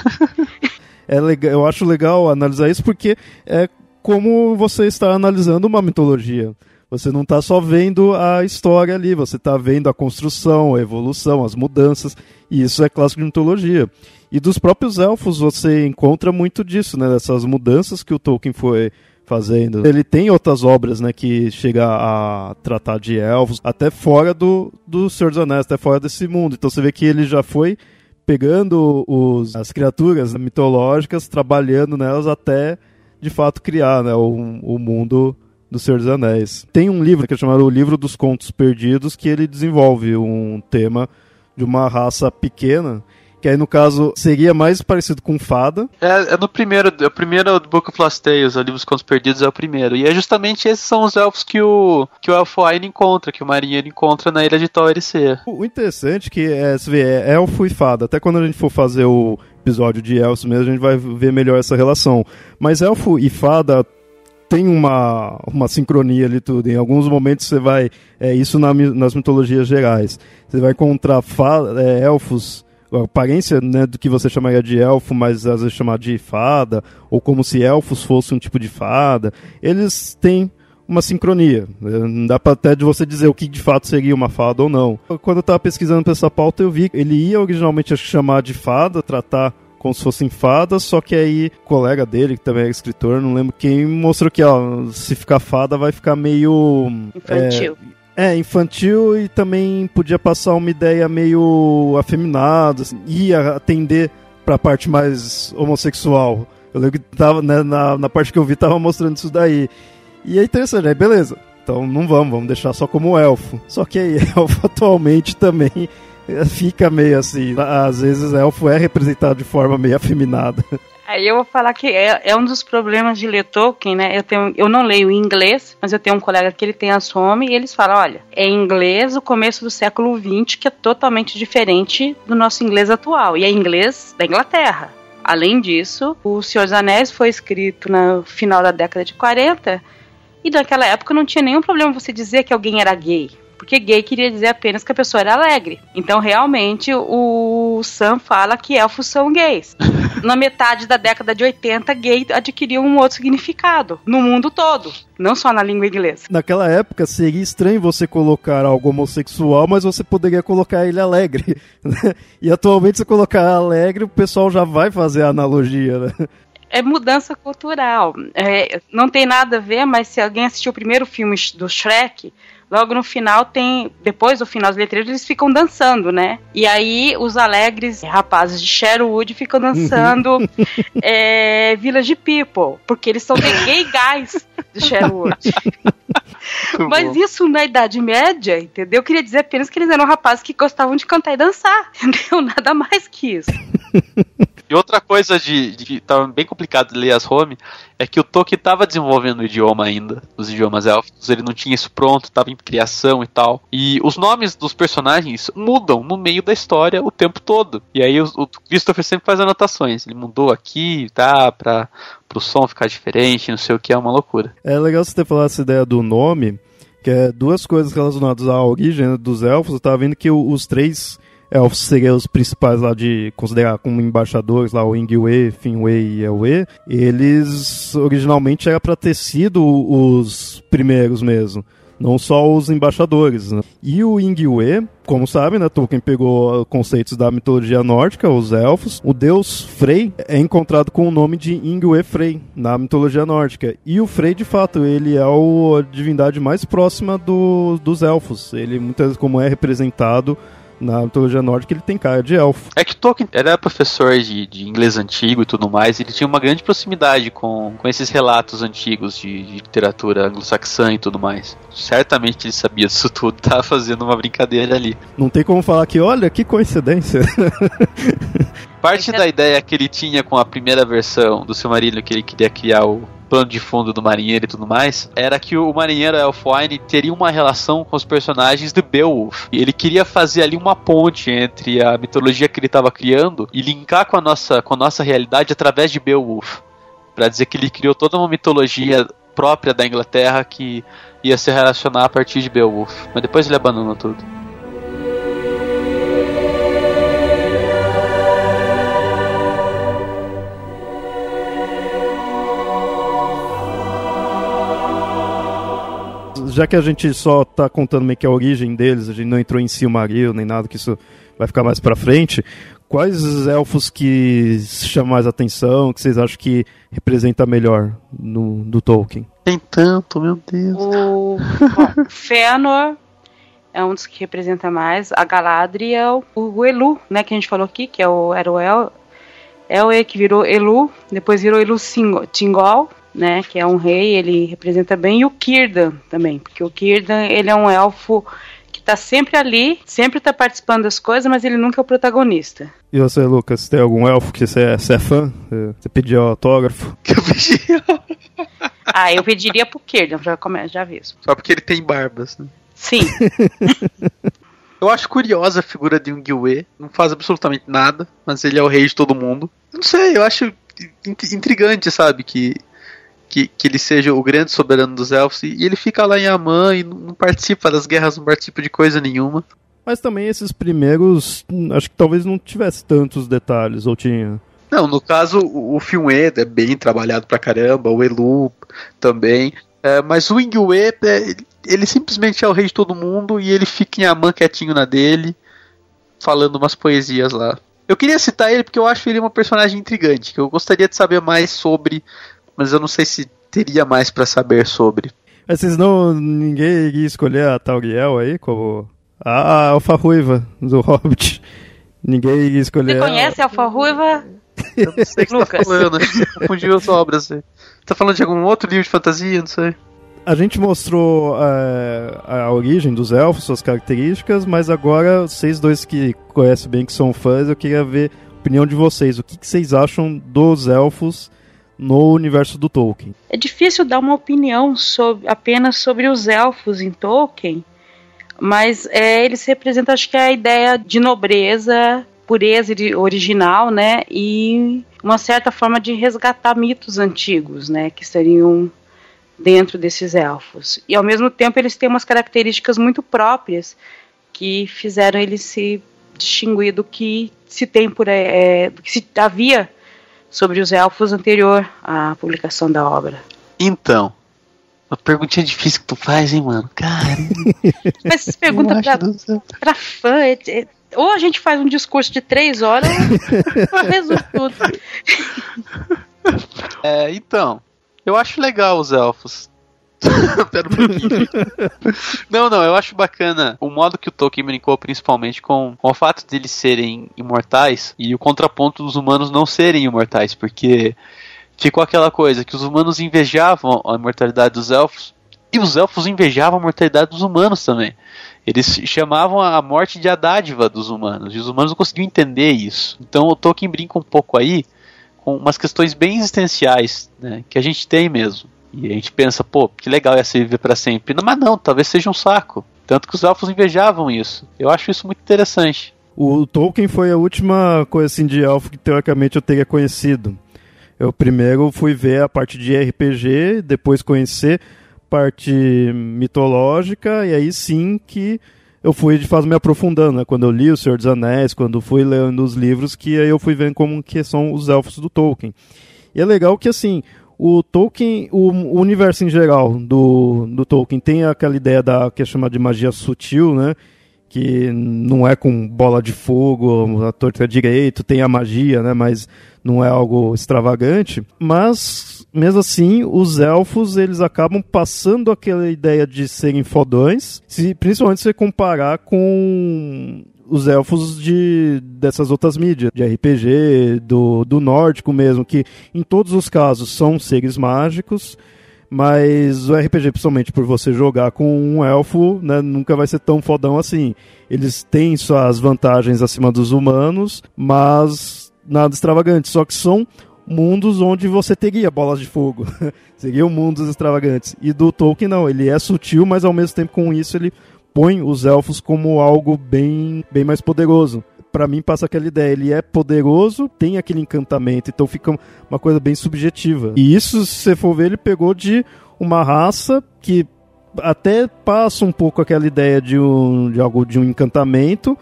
É legal, eu acho legal analisar isso porque é como você está analisando uma mitologia. Você não está só vendo a história ali, você está vendo a construção, a evolução, as mudanças, e isso é clássico de mitologia. E dos próprios elfos você encontra muito disso, né? Dessas mudanças que o Tolkien foi fazendo. Ele tem outras obras, né, que chega a tratar de elfos, até fora do, do Senhor dos Anéis, até fora desse mundo. Então você vê que ele já foi pegando os, as criaturas mitológicas, trabalhando nelas até de fato criar né, o, o mundo do Senhor dos Anéis. Tem um livro que é chamado O Livro dos Contos Perdidos, que ele desenvolve um tema de uma raça pequena que aí no caso seria mais parecido com Fada. É, é no primeiro, é o primeiro do Book of Lost Tales, o livro dos Contos Perdidos é o primeiro. E é justamente esses são os elfos que o que o Elfoine encontra, que o marinheiro encontra na ilha de Eressëa. O interessante é que é, você vê, é elfo e fada. Até quando a gente for fazer o episódio de elfos mesmo, a gente vai ver melhor essa relação. Mas elfo e fada tem uma, uma sincronia ali tudo. Em alguns momentos você vai. É isso na, nas mitologias gerais. Você vai encontrar é, elfos a aparência né, do que você chamaria de elfo, mas às vezes chamar de fada, ou como se elfos fossem um tipo de fada, eles têm uma sincronia. Não dá para até de você dizer o que de fato seria uma fada ou não. Quando eu estava pesquisando para essa pauta, eu vi que ele ia originalmente chamar de fada, tratar como se fossem fadas, só que aí o colega dele, que também é escritor, não lembro quem, mostrou que ó, se ficar fada vai ficar meio. Infantil. É, é, infantil e também podia passar uma ideia meio afeminada, assim, ia atender para a parte mais homossexual. Eu lembro que tava, né, na, na parte que eu vi tava mostrando isso daí. E é interessante, aí beleza. Então não vamos, vamos deixar só como elfo. Só que aí, elfo atualmente também Fica meio assim. Às vezes elfo é representado de forma meio afeminada. Aí eu vou falar que é, é, um dos problemas de ler Tolkien, né? Eu, tenho, eu não leio em inglês, mas eu tenho um colega que ele tem a Some e eles falam: olha, é inglês do começo do século XX, que é totalmente diferente do nosso inglês atual, e é inglês da Inglaterra. Além disso, O Senhor dos Anéis foi escrito no final da década de 40 e naquela época não tinha nenhum problema você dizer que alguém era gay. Porque gay queria dizer apenas que a pessoa era alegre. Então, realmente, o Sam fala que elfos são gays. Na metade da década de 80, gay adquiriu um outro significado no mundo todo, não só na língua inglesa. Naquela época, seria estranho você colocar algo homossexual, mas você poderia colocar ele alegre. Né? e atualmente, se colocar alegre, o pessoal já vai fazer a analogia, né? É mudança cultural. É, não tem nada a ver, mas se alguém assistiu o primeiro filme do Shrek, logo no final tem, depois do final dos letreiros, eles ficam dançando, né? E aí os alegres rapazes de Sherwood ficam dançando uhum. é, Village People, porque eles são the gay guys de Sherwood. Mas bom. isso na Idade Média, entendeu? Eu queria dizer apenas que eles eram rapazes que gostavam de cantar e dançar, entendeu? Nada mais que isso. E outra coisa de, de que tava bem complicado de ler as home é que o Tolkien estava desenvolvendo o idioma ainda, os idiomas élficos, ele não tinha isso pronto, estava em criação e tal. E os nomes dos personagens mudam no meio da história o tempo todo. E aí o, o Christopher sempre faz anotações. Ele mudou aqui, tá, para o som ficar diferente, não sei o que, é uma loucura. É legal você ter falado essa ideia do nome, que é duas coisas relacionadas à origem dos elfos. Eu tava vendo que os três elfos seriam os principais lá de considerar como embaixadores lá, o Ingwe, Finwë e Elwë, eles originalmente era para ter sido os primeiros mesmo. Não só os embaixadores. Né? E o Ingwe, como sabem, né, Tolkien pegou conceitos da mitologia nórdica, os elfos. O deus Frey é encontrado com o nome de Ingwe Frey na mitologia nórdica. E o Frey, de fato, ele é a divindade mais próxima do, dos elfos. Ele, muitas vezes, como é representado na mitologia nórdica ele tem cara de elfo. É que Tolkien era professor de, de inglês antigo e tudo mais, ele tinha uma grande proximidade com, com esses relatos antigos de, de literatura anglo-saxã e tudo mais. Certamente ele sabia disso tudo, tava fazendo uma brincadeira ali. Não tem como falar que, olha, que coincidência. Parte da ideia que ele tinha com a primeira versão do seu marido, que ele queria criar o plano de fundo do marinheiro e tudo mais, era que o marinheiro Elfwine teria uma relação com os personagens de Beowulf. E ele queria fazer ali uma ponte entre a mitologia que ele estava criando e linkar com a nossa, com a nossa realidade através de Beowulf. Para dizer que ele criou toda uma mitologia própria da Inglaterra que ia se relacionar a partir de Beowulf. Mas depois ele abandonou tudo. Já que a gente só tá contando meio que a origem deles, a gente não entrou em Silmaril nem nada, que isso vai ficar mais pra frente, quais elfos que chamam mais atenção, que vocês acham que representa melhor no, do Tolkien? Tem tanto, meu Deus. O Fëanor é um dos que representa mais, a Galadriel, o Elu, né, que a gente falou aqui, que é o, era o El, Elwë que virou Elu, depois virou Elu Tingol, né, que é um rei, ele representa bem, e o Círdan também, porque o Círdan, ele é um elfo que tá sempre ali, sempre tá participando das coisas, mas ele nunca é o protagonista. E você, Lucas, tem algum elfo que você é, você é fã? Você pediu autógrafo? Que eu pedi. ah, eu pediria pro Círdan, já, come... já aviso. Só porque ele tem barbas, né? Sim. Eu acho curiosa a figura de um Gyue. Não faz absolutamente nada, mas ele é o rei de todo mundo. Eu não sei, eu acho intrigante, sabe? Que que, que ele seja o grande soberano dos elfos e, ele fica lá em Amã e não participa das guerras, não participa de coisa nenhuma. Mas também esses primeiros, acho que talvez não tivesse tantos detalhes, ou tinha? Não, no caso, o, o Finwë é bem trabalhado pra caramba, o Elu também. É, mas o Ingwe, é, ele simplesmente é o rei de todo mundo e ele fica em Amã quietinho na dele, falando umas poesias lá. Eu queria citar ele porque eu acho ele uma personagem intrigante, que eu gostaria de saber mais sobre mas eu não sei se teria mais para saber sobre. Mas vocês não. ninguém iria escolher a Tauriel aí como. A Alfa Ruiva do Hobbit. Ninguém iria escolher. Você conhece a Alfa Ruiva? Eu não sei o que você tá falando, acho que você confundiu as obras. Você tá falando de algum outro livro de fantasia? Não sei. A gente mostrou é, a origem dos elfos, suas características, mas agora vocês dois que conhecem bem, que são fãs, eu queria ver a opinião de vocês. O que, que vocês acham dos elfos no universo do Tolkien? É difícil dar uma opinião sobre, apenas sobre os elfos em Tolkien, mas é, eles representam, acho que, a ideia de nobreza, pureza original, né? E uma certa forma de resgatar mitos antigos, né? Que seriam dentro desses elfos. E ao mesmo tempo eles têm umas características muito próprias que fizeram eles se distinguir do que se tem por é, do que se havia sobre os elfos anterior à publicação da obra. Então, uma perguntinha difícil que tu faz, hein, mano? Cara. Mas se pergunta pra, pra fã, é, é, ou a gente faz um discurso de três horas, ou resume tudo. É, então, eu acho legal os elfos. Pera um pouquinho. não, não, eu acho bacana o modo que o Tolkien brincou, principalmente com, com o fato de eles serem imortais e o contraponto dos humanos não serem imortais, porque ficou aquela coisa que os humanos invejavam a imortalidade dos elfos e os elfos invejavam a mortalidade dos humanos também. Eles chamavam a morte de a dádiva dos humanos e os humanos não conseguiam entender isso. Então o Tolkien brinca um pouco aí com umas questões bem existenciais né, que a gente tem mesmo. E a gente pensa, pô, que legal é se viver para sempre. Mas não, talvez seja um saco. Tanto que os elfos invejavam isso. Eu acho isso muito interessante. O Tolkien foi a última coisa assim de elfo que teoricamente eu teria conhecido. Eu primeiro fui ver a parte de RPG, depois conhecer parte mitológica, e aí sim que eu fui de fato me aprofundando, né? Quando eu li O Senhor dos Anéis, quando fui lendo os livros, que aí eu fui vendo como que são os elfos do Tolkien. E é legal que assim, o Tolkien, o, o, universo em geral do, do Tolkien tem aquela ideia da que é chamada de magia sutil, né? Que não é com bola de fogo, a torta direito, tem a magia, né? Mas não é algo extravagante. Mas mesmo assim, os elfos eles acabam passando aquela ideia de serem fodões, se, principalmente se comparar com os elfos de dessas outras mídias, de RPG, do, do nórdico mesmo, que em todos os casos são seres mágicos, mas o RPG, principalmente por você jogar com um elfo, né, nunca vai ser tão fodão assim. Eles têm suas vantagens acima dos humanos, mas nada extravagante, só que são mundos onde você teria bolas de fogo. Seriam mundos extravagantes. E do Tolkien não, ele é sutil, mas ao mesmo tempo com isso ele põe os elfos como algo bem, bem mais poderoso. Para mim passa aquela ideia, ele é poderoso, tem aquele encantamento, então fica uma coisa bem subjetiva. E isso, se você for ver, ele pegou de uma raça que até passa um pouco aquela ideia de, um, de algo de um encantamento,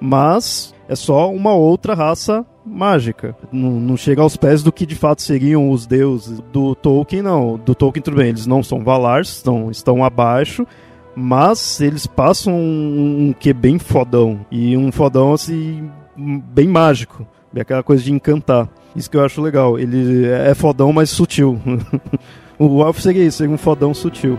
mas é só uma outra raça mágica. Não, não, chega aos pés do que de fato seriam os deuses do Tolkien, não. Do Tolkien, tudo bem, eles não são Valars, estão, estão abaixo, mas eles passam um, um que bem fodão. E um fodão assim, bem mágico. É aquela coisa de encantar. Isso que eu acho legal. Ele é fodão, mas sutil. o Alf seria isso, seria um fodão sutil.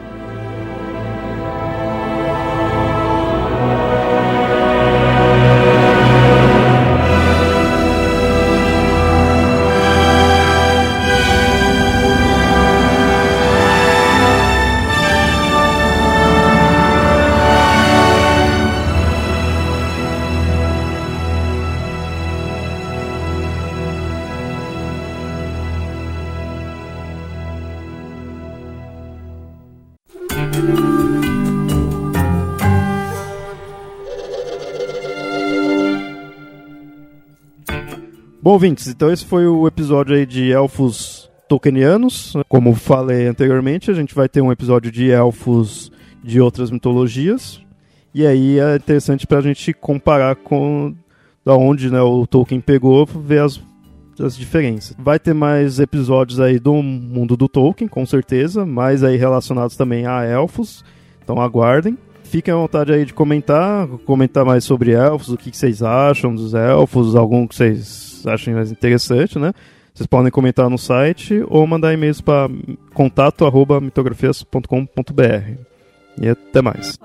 Bom, ouvintes, então esse foi o episódio aí de elfos tolkienianos. Como falei anteriormente, a gente vai ter um episódio de elfos de outras mitologias. E aí é interessante para a gente comparar com da onde né, o Tolkien pegou, ver as, as diferenças. Vai ter mais episódios aí do mundo do Tolkien, com certeza, mais aí relacionados também a elfos. Então aguardem. Fiquem à vontade aí de comentar, comentar mais sobre elfos, o que, vocês acham dos elfos, algum que vocês achem mais interessante, né? Vocês podem comentar no site ou mandar e-mails para contato@mitografias.com.br. E até mais.